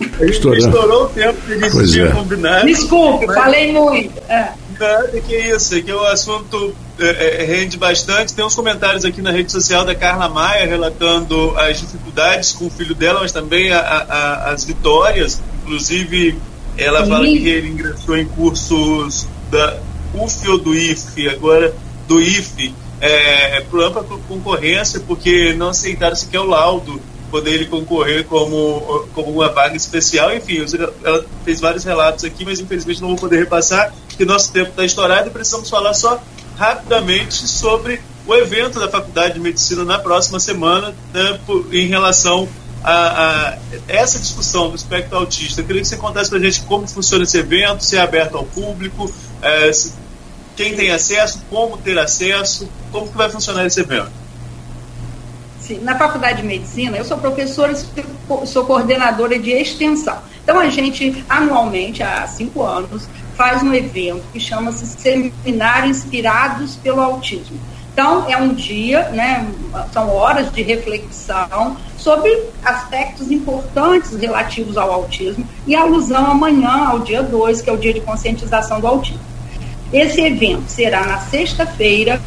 A gente estourou, estourou o tempo que a gente pois tinha é. combinado. Desculpe, mas... falei muito. É. Nada, que isso, é que o assunto é, é, rende bastante. Tem uns comentários aqui na rede social da Carla Maia relatando as dificuldades com o filho dela, mas também a, a, as vitórias. Inclusive, ela Sim. fala que ele ingressou em cursos da UF ou do IFE, agora do IFE, é, por ampla concorrência, porque não aceitaram sequer o laudo poder ele concorrer como, como uma vaga especial. Enfim, ela fez vários relatos aqui, mas infelizmente não vou poder repassar, porque nosso tempo está estourado e precisamos falar só rapidamente sobre o evento da Faculdade de Medicina na próxima semana né, em relação a, a, essa discussão do espectro autista. Eu queria que você contasse para a gente como funciona esse evento, se é aberto ao público, é, se, quem tem acesso, como ter acesso, como que vai funcionar esse evento na Faculdade de Medicina, eu sou professora e sou coordenadora de extensão. Então, a gente, anualmente, há cinco anos, faz um evento que chama-se Seminário Inspirados pelo Autismo. Então, é um dia, né, são horas de reflexão sobre aspectos importantes relativos ao autismo e alusão amanhã, ao dia 2, que é o dia de conscientização do autismo. Esse evento será na sexta-feira,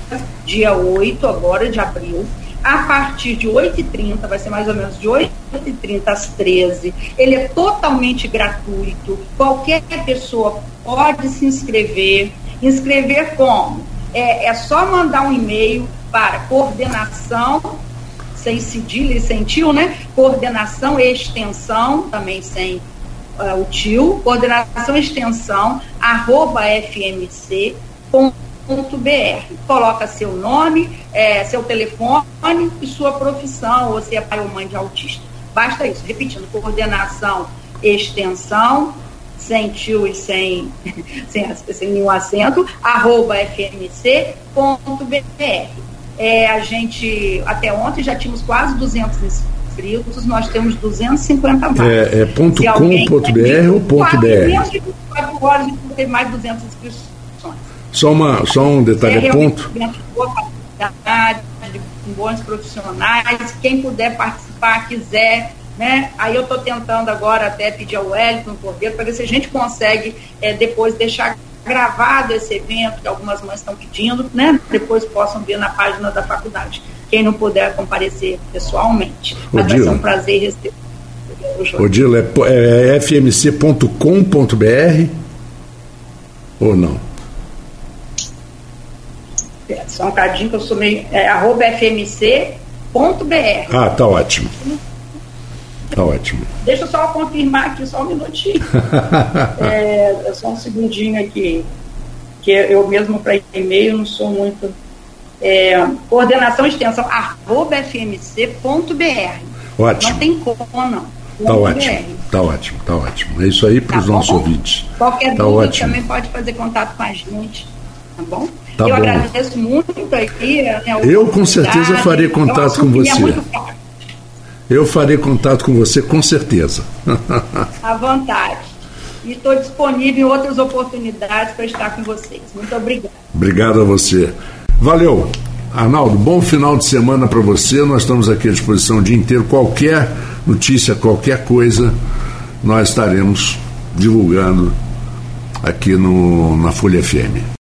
dia 8 agora de abril, a partir de 8h30, vai ser mais ou menos de 8h30 às 13 Ele é totalmente gratuito, qualquer pessoa pode se inscrever. Inscrever como? É, é só mandar um e-mail para coordenação, sem cedilha e sem tio, né? Coordenação e extensão, também sem uh, o tio, coordenação e extensão, arroba fmc.com Coloca seu nome, é, seu telefone e sua profissão, ou se é pai ou mãe de autista. Basta isso. Repetindo, coordenação, extensão, sem tio e sem, sem, sem nenhum acento, arroba fmc.br. É, a gente, até ontem, já tínhamos quase 200 inscritos, nós temos 250 vagas. É, é ponto com, ponto br ou ponto br? horas, teve mais 200 inscritos só, uma, só um detalhe, é, ponto. Com bons profissionais, quem puder participar, quiser, né? Aí eu estou tentando agora até pedir ao Wellington Cordeiro para ver se a gente consegue é, depois deixar gravado esse evento que algumas mães estão pedindo, né? Depois possam ver na página da faculdade. Quem não puder comparecer pessoalmente. Mas vai ser um prazer receber. Odila, é, é fmc.com.br ou não? Só um cadinho que eu sou meio. É, arroba fmc.br. Ah, tá ótimo. Tá ótimo. Deixa eu só confirmar aqui, só um minutinho. é, é, só um segundinho aqui. Que eu mesmo para e-mail não sou muito. É, coordenação extensão arroba fmc.br. Ótimo. Não tem como, não. Tá ótimo, tá ótimo, tá ótimo. É isso aí para os tá nossos ouvintes. Qualquer tá dúvida ótimo. também pode fazer contato com a gente, tá bom? Tá eu bom. agradeço muito aqui. Né, eu com certeza farei contato com você. eu farei contato com você com certeza. à vontade. E estou disponível em outras oportunidades para estar com vocês. Muito obrigada. Obrigado a você. Valeu. Arnaldo, bom final de semana para você. Nós estamos aqui à disposição o dia inteiro. Qualquer notícia, qualquer coisa, nós estaremos divulgando aqui no, na Folha FM.